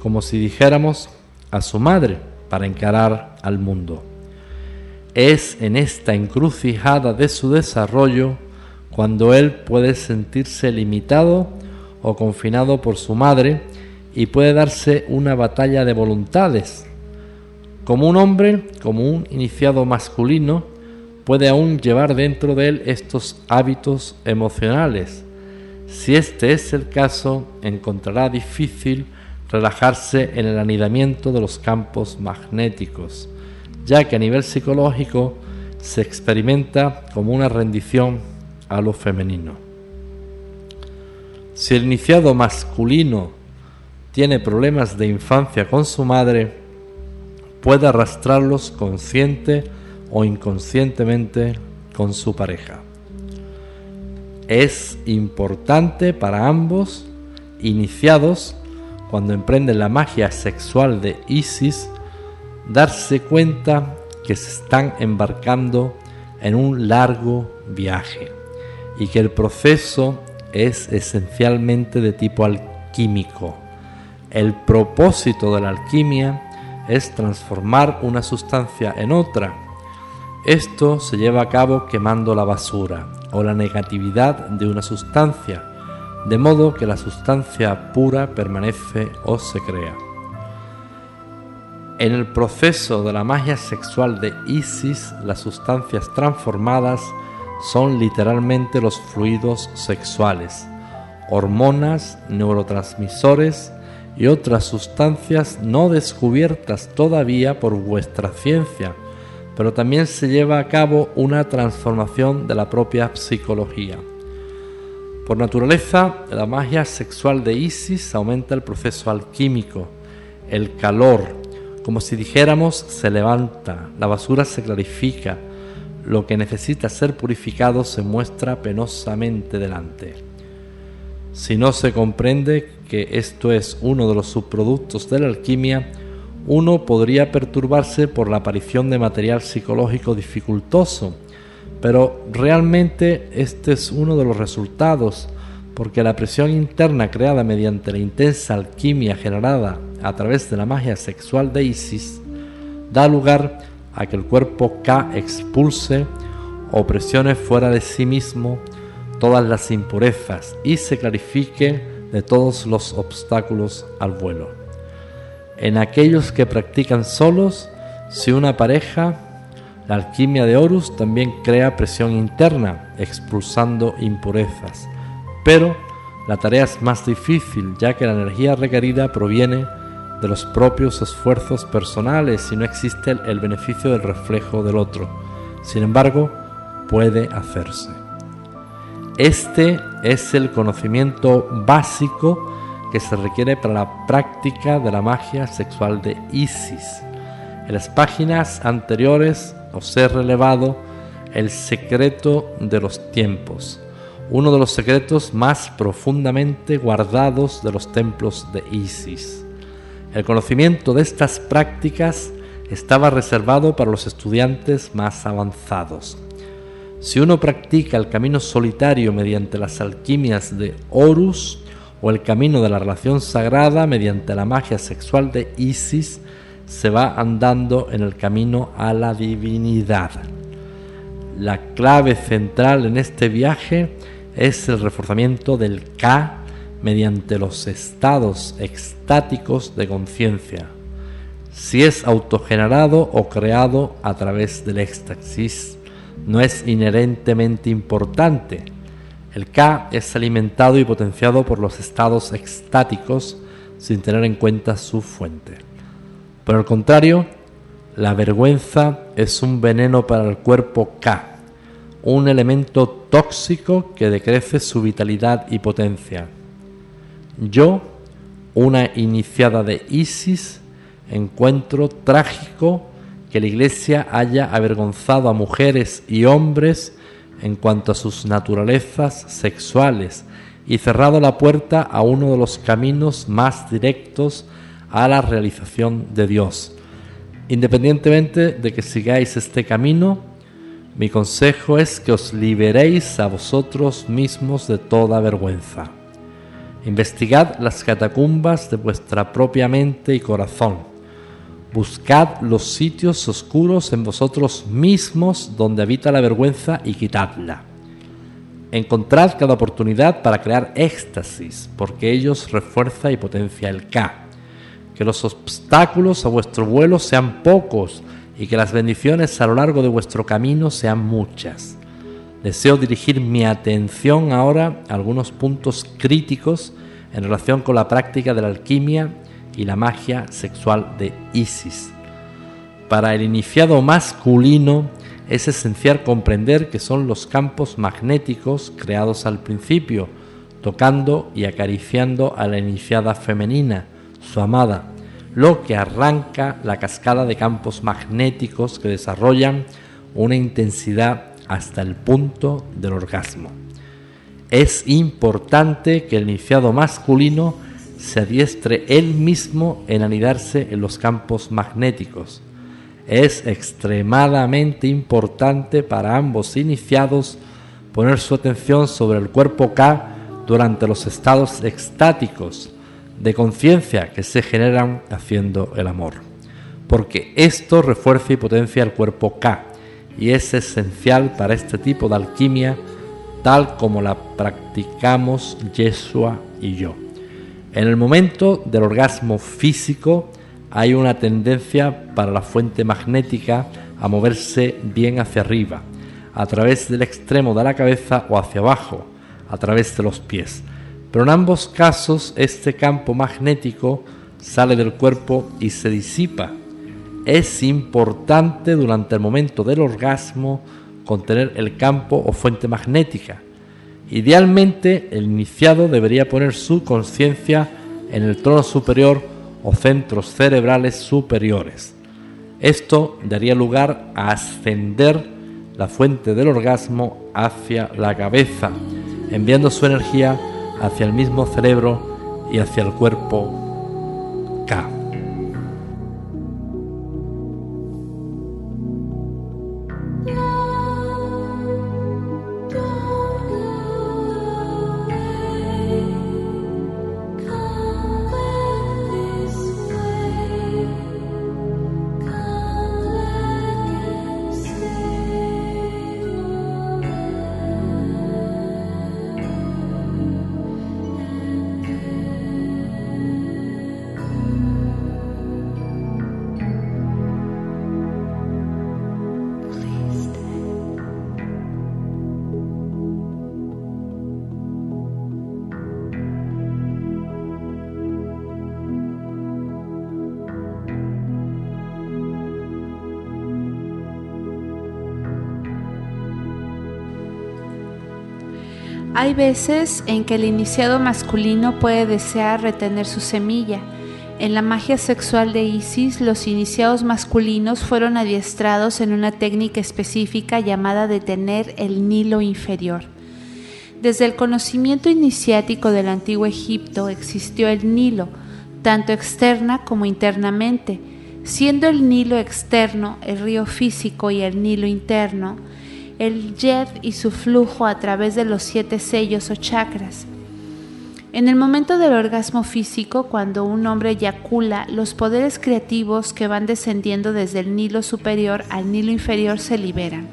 C: como si dijéramos, a su madre para encarar al mundo. Es en esta encrucijada de su desarrollo cuando él puede sentirse limitado o confinado por su madre y puede darse una batalla de voluntades. Como un hombre, como un iniciado masculino, puede aún llevar dentro de él estos hábitos emocionales. Si este es el caso, encontrará difícil relajarse en el anidamiento de los campos magnéticos, ya que a nivel psicológico se experimenta como una rendición a lo femenino. Si el iniciado masculino tiene problemas de infancia con su madre, puede arrastrarlos consciente o inconscientemente con su pareja. Es importante para ambos iniciados cuando emprenden la magia sexual de Isis, darse cuenta que se están embarcando en un largo viaje y que el proceso es esencialmente de tipo alquímico. El propósito de la alquimia es transformar una sustancia en otra. Esto se lleva a cabo quemando la basura, o la negatividad de una sustancia, de modo que la sustancia pura permanece o se crea. En el proceso de la magia sexual de Isis, las sustancias transformadas son literalmente los fluidos sexuales, hormonas, neurotransmisores y otras sustancias no descubiertas todavía por vuestra ciencia, pero también se lleva a cabo una transformación de la propia psicología. Por naturaleza, la magia sexual de Isis aumenta el proceso alquímico, el calor, como si dijéramos se levanta, la basura se clarifica, lo que necesita ser purificado se muestra penosamente delante. Si no se comprende que esto es uno de los subproductos de la alquimia, uno podría perturbarse por la aparición de material psicológico dificultoso, pero realmente este es uno de los resultados, porque la presión interna creada mediante la intensa alquimia generada a través de la magia sexual de Isis da lugar a que el cuerpo K expulse o presione fuera de sí mismo todas las impurezas y se clarifique de todos los obstáculos al vuelo. En aquellos que practican solos, si una pareja, la alquimia de Horus también crea presión interna, expulsando impurezas. Pero la tarea es más difícil ya que la energía requerida proviene de los propios esfuerzos personales y no existe el beneficio del reflejo del otro. Sin embargo, puede hacerse. Este es el conocimiento básico que se requiere para la práctica de la magia sexual de Isis. En las páginas anteriores os he relevado el secreto de los tiempos, uno de los secretos más profundamente guardados de los templos de Isis. El conocimiento de estas prácticas estaba reservado para los estudiantes más avanzados. Si uno practica el camino solitario mediante las alquimias de Horus o el camino de la relación sagrada mediante la magia sexual de Isis, se va andando en el camino a la divinidad. La clave central en este viaje es el reforzamiento del K mediante los estados extáticos de conciencia, si es autogenerado o creado a través del éxtasis, no es inherentemente importante. El K es alimentado y potenciado por los estados extáticos sin tener en cuenta su fuente. Por el contrario, la vergüenza es un veneno para el cuerpo K, un elemento tóxico que decrece su vitalidad y potencia. Yo, una iniciada de Isis, encuentro trágico que la Iglesia haya avergonzado a mujeres y hombres en cuanto a sus naturalezas sexuales y cerrado la puerta a uno de los caminos más directos a la realización de Dios. Independientemente de que sigáis este camino, mi consejo es que os liberéis a vosotros mismos de toda vergüenza. Investigad las catacumbas de vuestra propia mente y corazón. Buscad los sitios oscuros en vosotros mismos donde habita la vergüenza y quitadla. Encontrad cada oportunidad para crear éxtasis, porque ellos refuerza y potencia el K. Que los obstáculos a vuestro vuelo sean pocos y que las bendiciones a lo largo de vuestro camino sean muchas. Deseo dirigir mi atención ahora a algunos puntos críticos en relación con la práctica de la alquimia y la magia sexual de Isis. Para el iniciado masculino es esencial comprender que son los campos magnéticos creados al principio, tocando y acariciando a la iniciada femenina, su amada, lo que arranca la cascada de campos magnéticos que desarrollan una intensidad hasta el punto del orgasmo. Es importante que el iniciado masculino se adiestre él mismo en anidarse en los campos magnéticos. Es extremadamente importante para ambos iniciados poner su atención sobre el cuerpo K durante los estados extáticos de conciencia que se generan haciendo el amor, porque esto refuerza y potencia el cuerpo K y es esencial para este tipo de alquimia tal como la practicamos Yeshua y yo. En el momento del orgasmo físico hay una tendencia para la fuente magnética a moverse bien hacia arriba, a través del extremo de la cabeza o hacia abajo, a través de los pies. Pero en ambos casos este campo magnético sale del cuerpo y se disipa. Es importante durante el momento del orgasmo contener el campo o fuente magnética. Idealmente el iniciado debería poner su conciencia en el trono superior o centros cerebrales superiores. Esto daría lugar a ascender la fuente del orgasmo hacia la cabeza, enviando su energía hacia el mismo cerebro y hacia el cuerpo K.
B: Hay veces en que el iniciado masculino puede desear retener su semilla. En la magia sexual de Isis, los iniciados masculinos fueron adiestrados en una técnica específica llamada detener el Nilo inferior. Desde el conocimiento iniciático del antiguo Egipto existió el Nilo, tanto externa como internamente, siendo el Nilo externo el río físico y el Nilo interno el Yed y su flujo a través de los siete sellos o chakras. En el momento del orgasmo físico, cuando un hombre eyacula, los poderes creativos que van descendiendo desde el Nilo superior al Nilo inferior se liberan.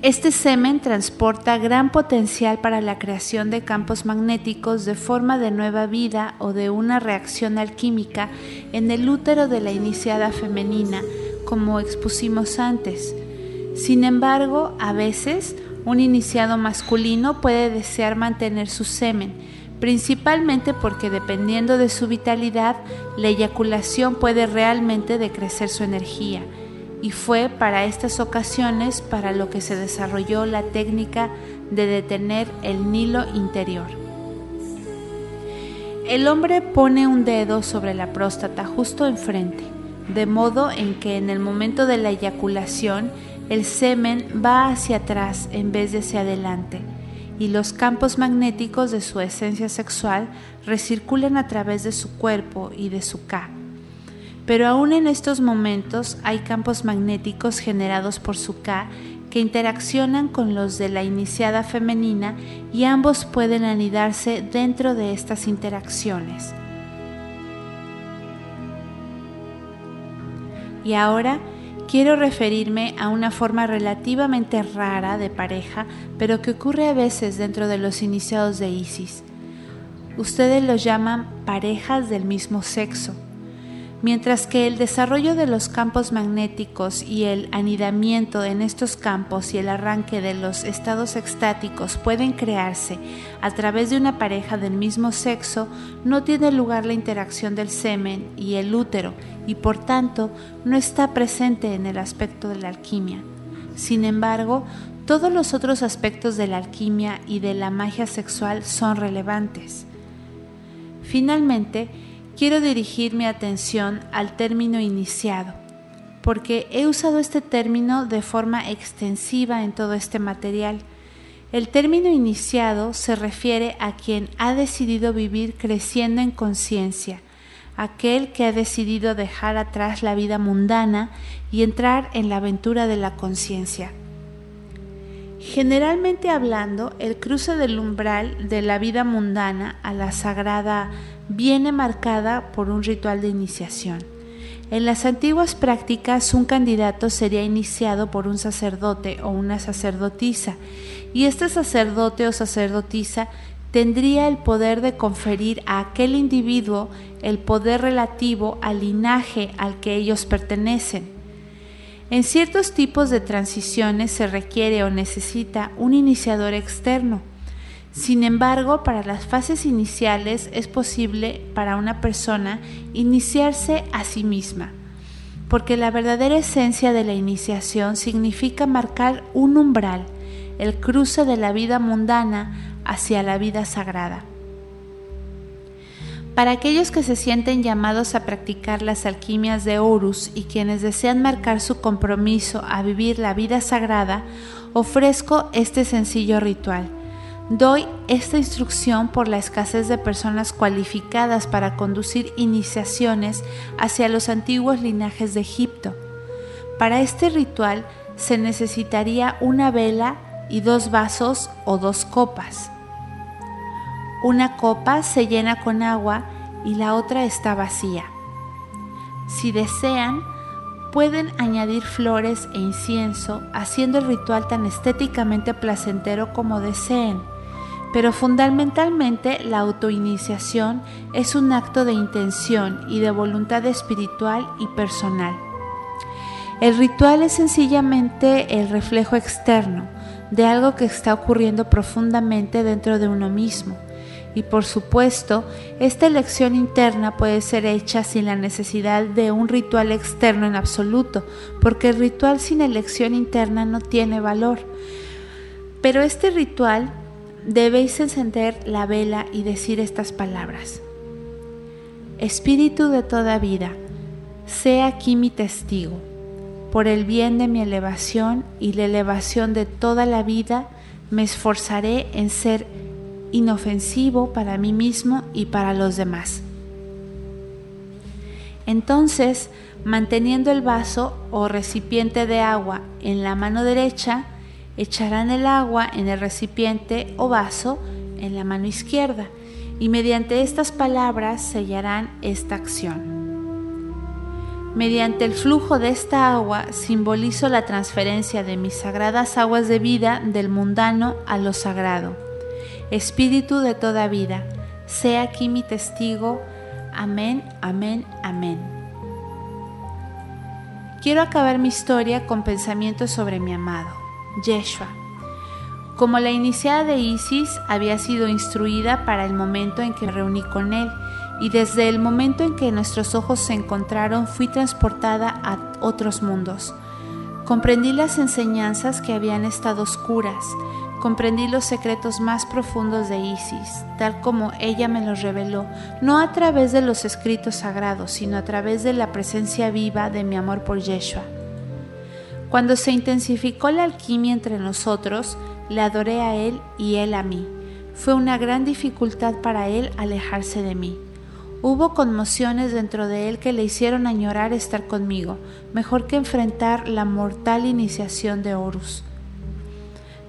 B: Este semen transporta gran potencial para la creación de campos magnéticos de forma de nueva vida o de una reacción alquímica en el útero de la iniciada femenina, como expusimos antes. Sin embargo, a veces un iniciado masculino puede desear mantener su semen, principalmente porque dependiendo de su vitalidad, la eyaculación puede realmente decrecer su energía. Y fue para estas ocasiones para lo que se desarrolló la técnica de detener el Nilo interior. El hombre pone un dedo sobre la próstata justo enfrente, de modo en que en el momento de la eyaculación el semen va hacia atrás en vez de hacia adelante y los campos magnéticos de su esencia sexual recirculan a través de su cuerpo y de su K. Pero aún en estos momentos hay campos magnéticos generados por su K que interaccionan con los de la iniciada femenina y ambos pueden anidarse dentro de estas interacciones. Y ahora quiero referirme a una forma relativamente rara de pareja, pero que ocurre a veces dentro de los iniciados de ISIS. Ustedes los llaman parejas del mismo sexo. Mientras que el desarrollo de los campos magnéticos y el anidamiento en estos campos y el arranque de los estados extáticos pueden crearse a través de una pareja del mismo sexo, no tiene lugar la interacción del semen y el útero y por tanto no está presente en el aspecto de la alquimia. Sin embargo, todos los otros aspectos de la alquimia y de la magia sexual son relevantes. Finalmente, quiero dirigir mi atención al término iniciado, porque he usado este término de forma extensiva en todo este material. El término iniciado se refiere a quien ha decidido vivir creciendo en conciencia, aquel que ha decidido dejar atrás la vida mundana y entrar en la aventura de la conciencia. Generalmente hablando, el cruce del umbral de la vida mundana a la sagrada viene marcada por un ritual de iniciación. En las antiguas prácticas un candidato sería iniciado por un sacerdote o una sacerdotisa y este sacerdote o sacerdotisa tendría el poder de conferir a aquel individuo el poder relativo al linaje al que ellos pertenecen. En ciertos tipos de transiciones se requiere o necesita un iniciador externo. Sin embargo, para las fases iniciales es posible para una persona iniciarse a sí misma, porque la verdadera esencia de la iniciación significa marcar un umbral, el cruce de la vida mundana hacia la vida sagrada. Para aquellos que se sienten llamados a practicar las alquimias de Horus y quienes desean marcar su compromiso a vivir la vida sagrada, ofrezco este sencillo ritual. Doy esta instrucción por la escasez de personas cualificadas para conducir iniciaciones hacia los antiguos linajes de Egipto. Para este ritual se necesitaría una vela y dos vasos o dos copas. Una copa se llena con agua y la otra está vacía. Si desean, pueden añadir flores e incienso, haciendo el ritual tan estéticamente placentero como deseen. Pero fundamentalmente la autoiniciación es un acto de intención y de voluntad espiritual y personal. El ritual es sencillamente el reflejo externo de algo que está ocurriendo profundamente dentro de uno mismo y por supuesto, esta elección interna puede ser hecha sin la necesidad de un ritual externo en absoluto, porque el ritual sin elección interna no tiene valor. Pero este ritual debéis encender la vela y decir estas palabras. Espíritu de toda vida, sea aquí mi testigo, por el bien de mi elevación y la elevación de toda la vida, me esforzaré en ser inofensivo para mí mismo y para los demás. Entonces, manteniendo el vaso o recipiente de agua en la mano derecha, echarán el agua en el recipiente o vaso en la mano izquierda y mediante estas palabras sellarán esta acción. Mediante el flujo de esta agua simbolizo la transferencia de mis sagradas aguas de vida del mundano a lo sagrado. Espíritu de toda vida, sea aquí mi testigo. Amén, amén, amén. Quiero acabar mi historia con pensamientos sobre mi amado, Yeshua. Como la iniciada de Isis había sido instruida para el momento en que me reuní con él, y desde el momento en que nuestros ojos se encontraron fui transportada a otros mundos. Comprendí las enseñanzas que habían estado oscuras, comprendí los secretos más profundos de Isis, tal como ella me los reveló, no a través de los escritos sagrados, sino a través de la presencia viva de mi amor por Yeshua. Cuando se intensificó la alquimia entre nosotros, le adoré a él y él a mí. Fue una gran dificultad para él alejarse de mí. Hubo conmociones dentro de él que le hicieron añorar estar conmigo, mejor que enfrentar la mortal iniciación de Horus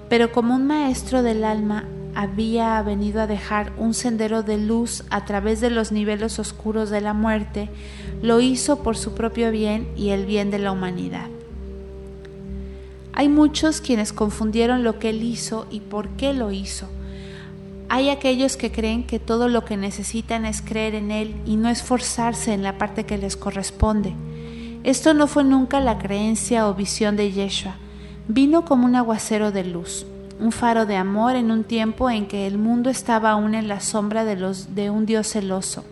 B: pero como un maestro del alma había venido a dejar un sendero de luz a través de los niveles oscuros de la muerte, lo hizo por su propio bien y el bien de la humanidad. Hay muchos quienes confundieron lo que él hizo y por qué lo hizo. Hay aquellos que creen que todo lo que necesitan es creer en Él y no esforzarse en la parte que les corresponde. Esto no fue nunca la creencia o visión de Yeshua vino como un aguacero de luz, un faro de amor en un tiempo en que el mundo estaba aún en la sombra de, un Dios celoso.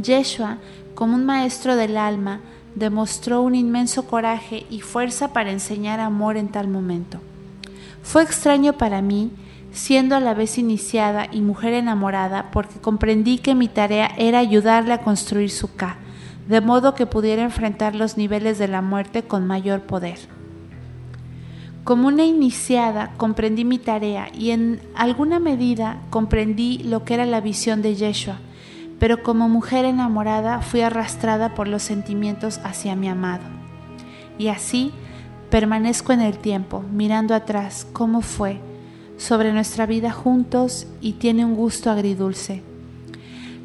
B: Yeshua, como un maestro del alma, demostró un inmenso coraje y fuerza para enseñar amor en tal momento. Fue extraño para mí, siendo a la vez iniciada y mujer enamorada, porque comprendí que mi tarea era ayudarle a construir su K, de modo que pudiera enfrentar los niveles de la muerte con mayor poder. Como una iniciada comprendí mi tarea y en alguna medida comprendí lo que era la visión de Yeshua, pero como mujer enamorada fui arrastrada por los sentimientos hacia mi amado. Y así permanezco en el tiempo, mirando atrás cómo fue sobre nuestra vida juntos y tiene un gusto agridulce.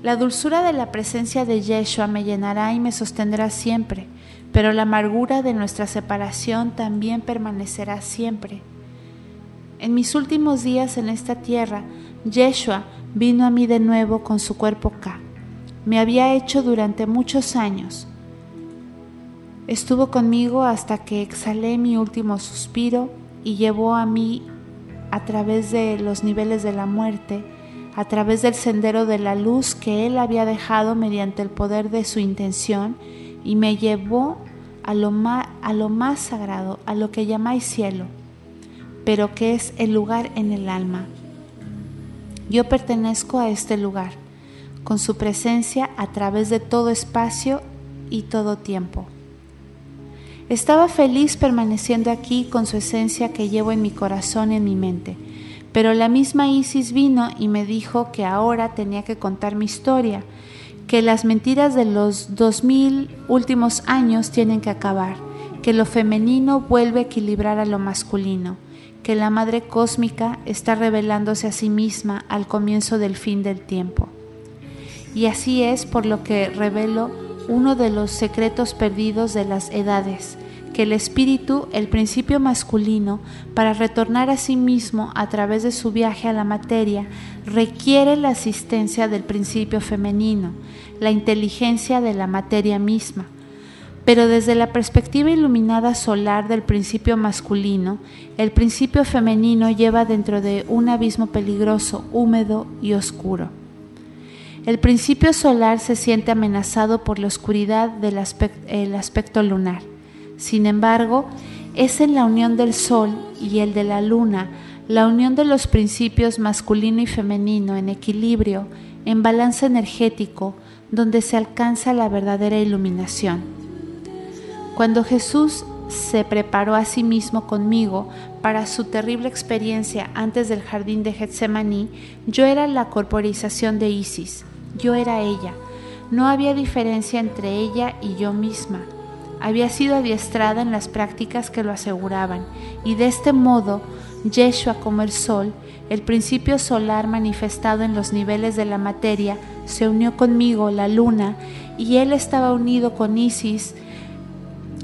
B: La dulzura de la presencia de Yeshua me llenará y me sostendrá siempre, pero la amargura de nuestra separación también permanecerá siempre. En mis últimos días en esta tierra, Yeshua vino a mí de nuevo con su cuerpo K. Me había hecho durante muchos años. Estuvo conmigo hasta que exhalé mi último suspiro y llevó a mí a través de los niveles de la muerte, a través del sendero de la luz que Él había dejado mediante el poder de su intención y me llevó a lo, más, sagrado, a lo que llamáis cielo, pero que es el lugar en el alma. Yo pertenezco a este lugar, con su presencia a través de todo espacio y todo tiempo. Estaba feliz permaneciendo aquí con su esencia que llevo en mi corazón y en mi mente, pero la misma Isis vino y me dijo que ahora tenía que contar mi historia, que las mentiras de los dos mil últimos años tienen que acabar, que lo femenino vuelve a equilibrar a lo masculino, que la Madre Cósmica está revelándose a sí misma al comienzo del fin del tiempo. Y así es por lo que revelo uno de los secretos perdidos de las edades, el espíritu, el principio masculino, para retornar a sí mismo a través de su viaje a la materia, requiere la asistencia del principio femenino, la inteligencia de la materia misma. Pero desde la perspectiva iluminada solar del principio masculino, el principio femenino lleva dentro de un abismo peligroso, húmedo y oscuro. El principio solar se siente amenazado por la oscuridad del aspecto, lunar. Sin embargo, es en la unión del Sol y el de la Luna, la unión de los principios masculino y femenino en equilibrio, en balance energético, donde se alcanza la verdadera iluminación. Cuando Jesús se preparó a sí mismo conmigo para su terrible experiencia antes del jardín de Getsemaní, yo era la corporización de Isis, yo era ella. No había diferencia entre ella y yo misma. Había sido adiestrada en las prácticas que lo aseguraban, y de este modo, Yeshua como el sol, el principio solar manifestado en los niveles de la materia, se unió conmigo, la luna, y él estaba unido con Isis,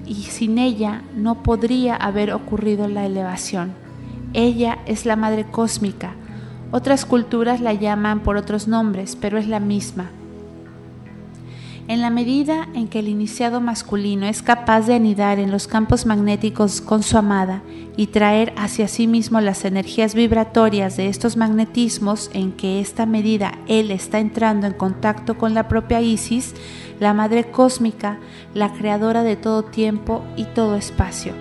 B: y sin ella no podría haber ocurrido la elevación. Ella es la Madre Cósmica. Otras culturas la llaman por otros nombres, pero es la misma. En la medida en que el iniciado masculino es capaz de anidar en los campos magnéticos con su amada y traer hacia sí mismo las energías vibratorias de estos magnetismos, en que esta medida él está entrando en contacto con la propia Isis, la Madre Cósmica, la creadora de todo tiempo y todo espacio.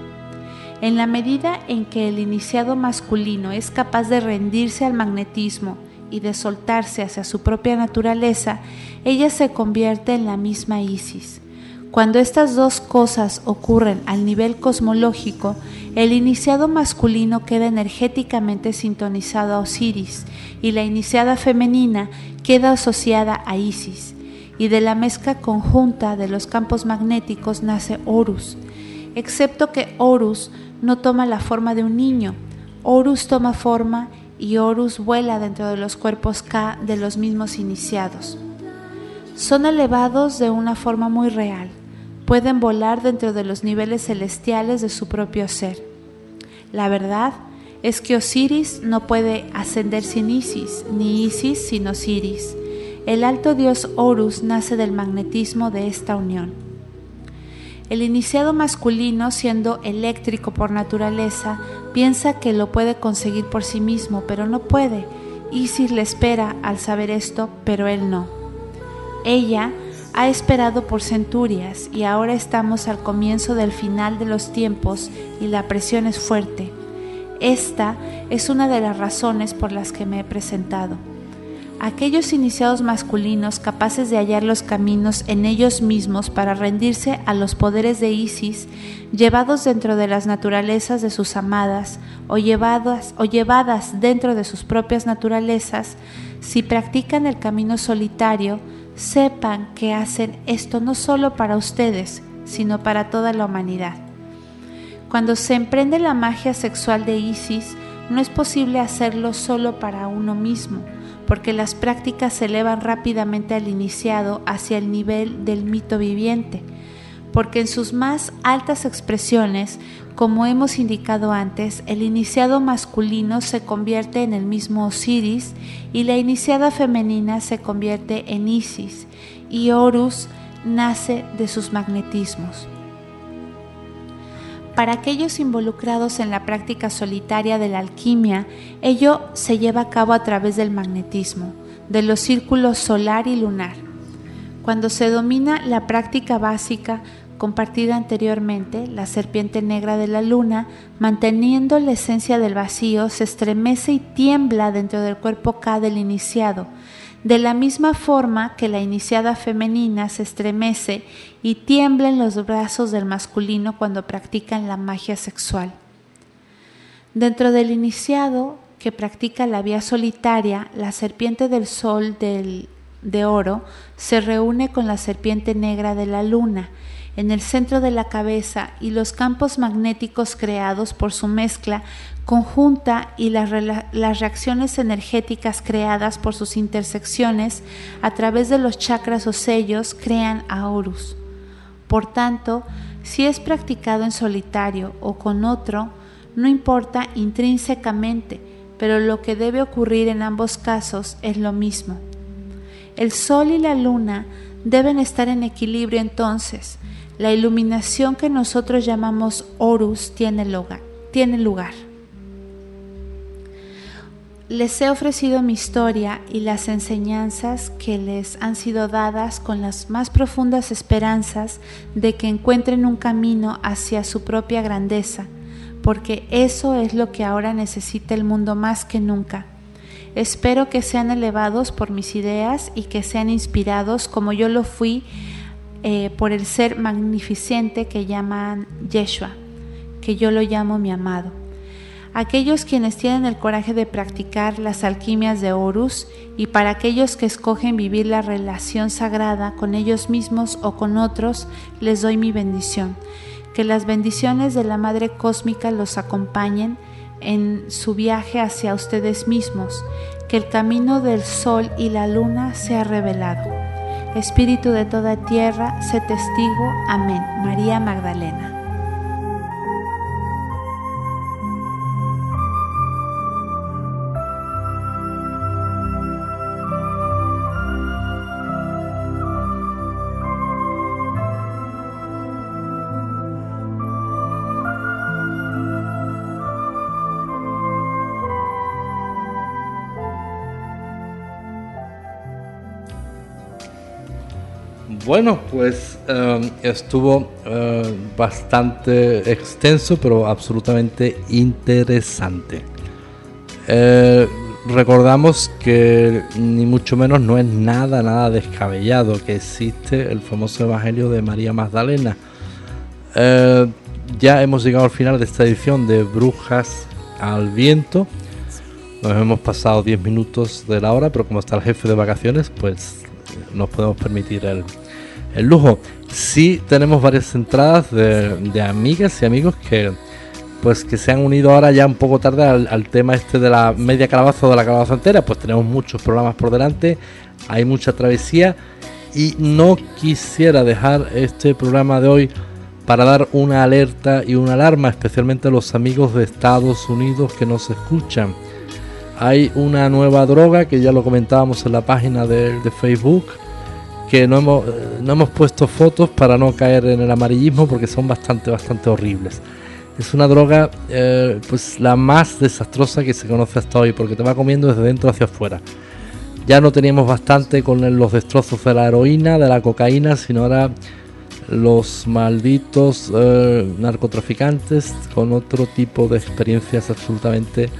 B: En la medida en que el iniciado masculino es capaz de rendirse al magnetismo y de soltarse hacia su propia naturaleza, ella se convierte en la misma Isis. Cuando estas dos cosas ocurren al nivel cosmológico, el iniciado masculino queda energéticamente sintonizado a Osiris y la iniciada femenina queda asociada a Isis y de la mezcla conjunta de los campos magnéticos nace Horus, excepto que Horus no toma la forma de un niño, Horus toma forma y Horus vuela dentro de los cuerpos K de los mismos iniciados. Son elevados de una forma muy real, pueden volar dentro de los niveles celestiales de su propio ser. La verdad es que Osiris no puede ascender sin Isis, ni Isis sin Osiris. El alto dios Horus nace del magnetismo de esta unión. El iniciado masculino, siendo eléctrico por naturaleza, piensa que lo puede conseguir por sí mismo, pero no puede. Isis le espera al saber esto, pero él no. Ella ha esperado por centurias y ahora estamos al comienzo del final de los tiempos y la presión es fuerte. Esta es una de las razones por las que me he presentado aquellos iniciados masculinos capaces de hallar los caminos en ellos mismos para rendirse a los poderes de Isis, llevados dentro de las naturalezas de sus amadas o llevadas, o llevadas dentro de sus propias naturalezas, si practican el camino solitario, sepan que hacen esto no solo para ustedes, sino para toda la humanidad. Cuando se emprende la magia sexual de Isis, no es posible hacerlo solo para uno mismo, porque las prácticas se elevan rápidamente al iniciado hacia el nivel del mito viviente, porque en sus más altas expresiones, como hemos indicado antes, el iniciado masculino se convierte en el mismo Osiris y la iniciada femenina se convierte en Isis, y Horus nace de sus magnetismos. Para aquellos involucrados en la práctica solitaria de la alquimia, ello se lleva a cabo a través del magnetismo, de los círculos solar y lunar. Cuando se domina la práctica básica compartida anteriormente, la serpiente negra de la luna, manteniendo la esencia del vacío, se estremece y tiembla dentro del cuerpo K del iniciado, de la misma forma que la iniciada femenina se estremece y tiembla en los brazos del masculino cuando practican la magia sexual. Dentro del iniciado que practica la vía solitaria, la serpiente del sol de oro se reúne con la serpiente negra de la luna en el centro de la cabeza y los campos magnéticos creados por su mezcla conjunta y las, reacciones energéticas creadas por sus intersecciones a través de los chakras o sellos crean a Horus. Por tanto, si es practicado en solitario o con otro, no importa intrínsecamente, pero lo que debe ocurrir en ambos casos es lo mismo. El Sol y la Luna deben estar en equilibrio entonces. La iluminación que nosotros llamamos Horus tiene lugar. Tiene lugar. Les he ofrecido mi historia y las enseñanzas que les han sido dadas con las más profundas esperanzas de que encuentren un camino hacia su propia grandeza, porque eso es lo que ahora necesita el mundo más que nunca. Espero que sean elevados por mis ideas y que sean inspirados como yo lo fui eh, por el ser magnificente que llaman Yeshua, que yo lo llamo mi amado aquellos quienes tienen el coraje de practicar las alquimias de Horus y para aquellos que escogen vivir la relación sagrada con ellos mismos o con otros, les doy mi bendición. Que las bendiciones de la Madre Cósmica los acompañen en su viaje hacia ustedes mismos, que el camino del sol y la luna sea revelado. Espíritu de toda tierra, sé testigo. Amén. María Magdalena.
C: Bueno, pues em, estuvo em, bastante extenso, pero absolutamente interesante. Eh, recordamos que ni mucho menos no es nada, nada descabellado que existe el famoso Evangelio de María Magdalena. Eh, ya hemos llegado al final de esta edición de Brujas al Viento. Nos hemos pasado 10 minutos de la hora, pero como está el jefe de vacaciones, pues nos podemos permitir el, el lujo. Sí tenemos varias entradas de, amigas y amigos que pues que se han unido ahora ya un poco tarde al, tema este de la media calabaza o de la calabaza entera, pues tenemos muchos programas por delante, hay mucha travesía y no quisiera dejar este programa de hoy para dar una alerta y una alarma, especialmente a los amigos de Estados Unidos que nos escuchan. Hay una nueva droga que ya lo comentábamos en la página de, de Facebook, que no hemos, no hemos puesto fotos para no caer en el amarillismo porque son bastante, bastante horribles. Es una droga, eh, pues la más desastrosa que se conoce hasta hoy, porque te va comiendo desde dentro hacia afuera. Ya no teníamos bastante con los destrozos de la heroína, de la cocaína, sino ahora los malditos eh, narcotraficantes con otro tipo de experiencias absolutamente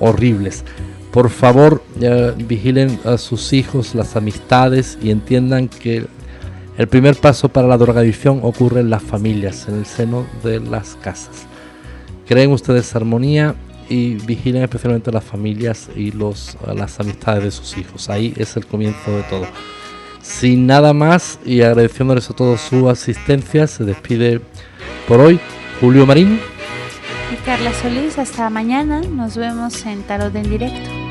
C: horribles. Por favor, vigilen a sus hijos, las amistades y entiendan que el primer paso para la drogadicción ocurre en las familias, en el seno de las casas. Creen ustedes armonía y vigilen especialmente las familias y los, las amistades de sus hijos. Ahí es el comienzo de todo. Sin nada más y agradeciéndoles a todos su asistencia, se despide por hoy Julio Marín
B: y Carla Solís. Hasta mañana. Nos vemos en Tarot en Directo.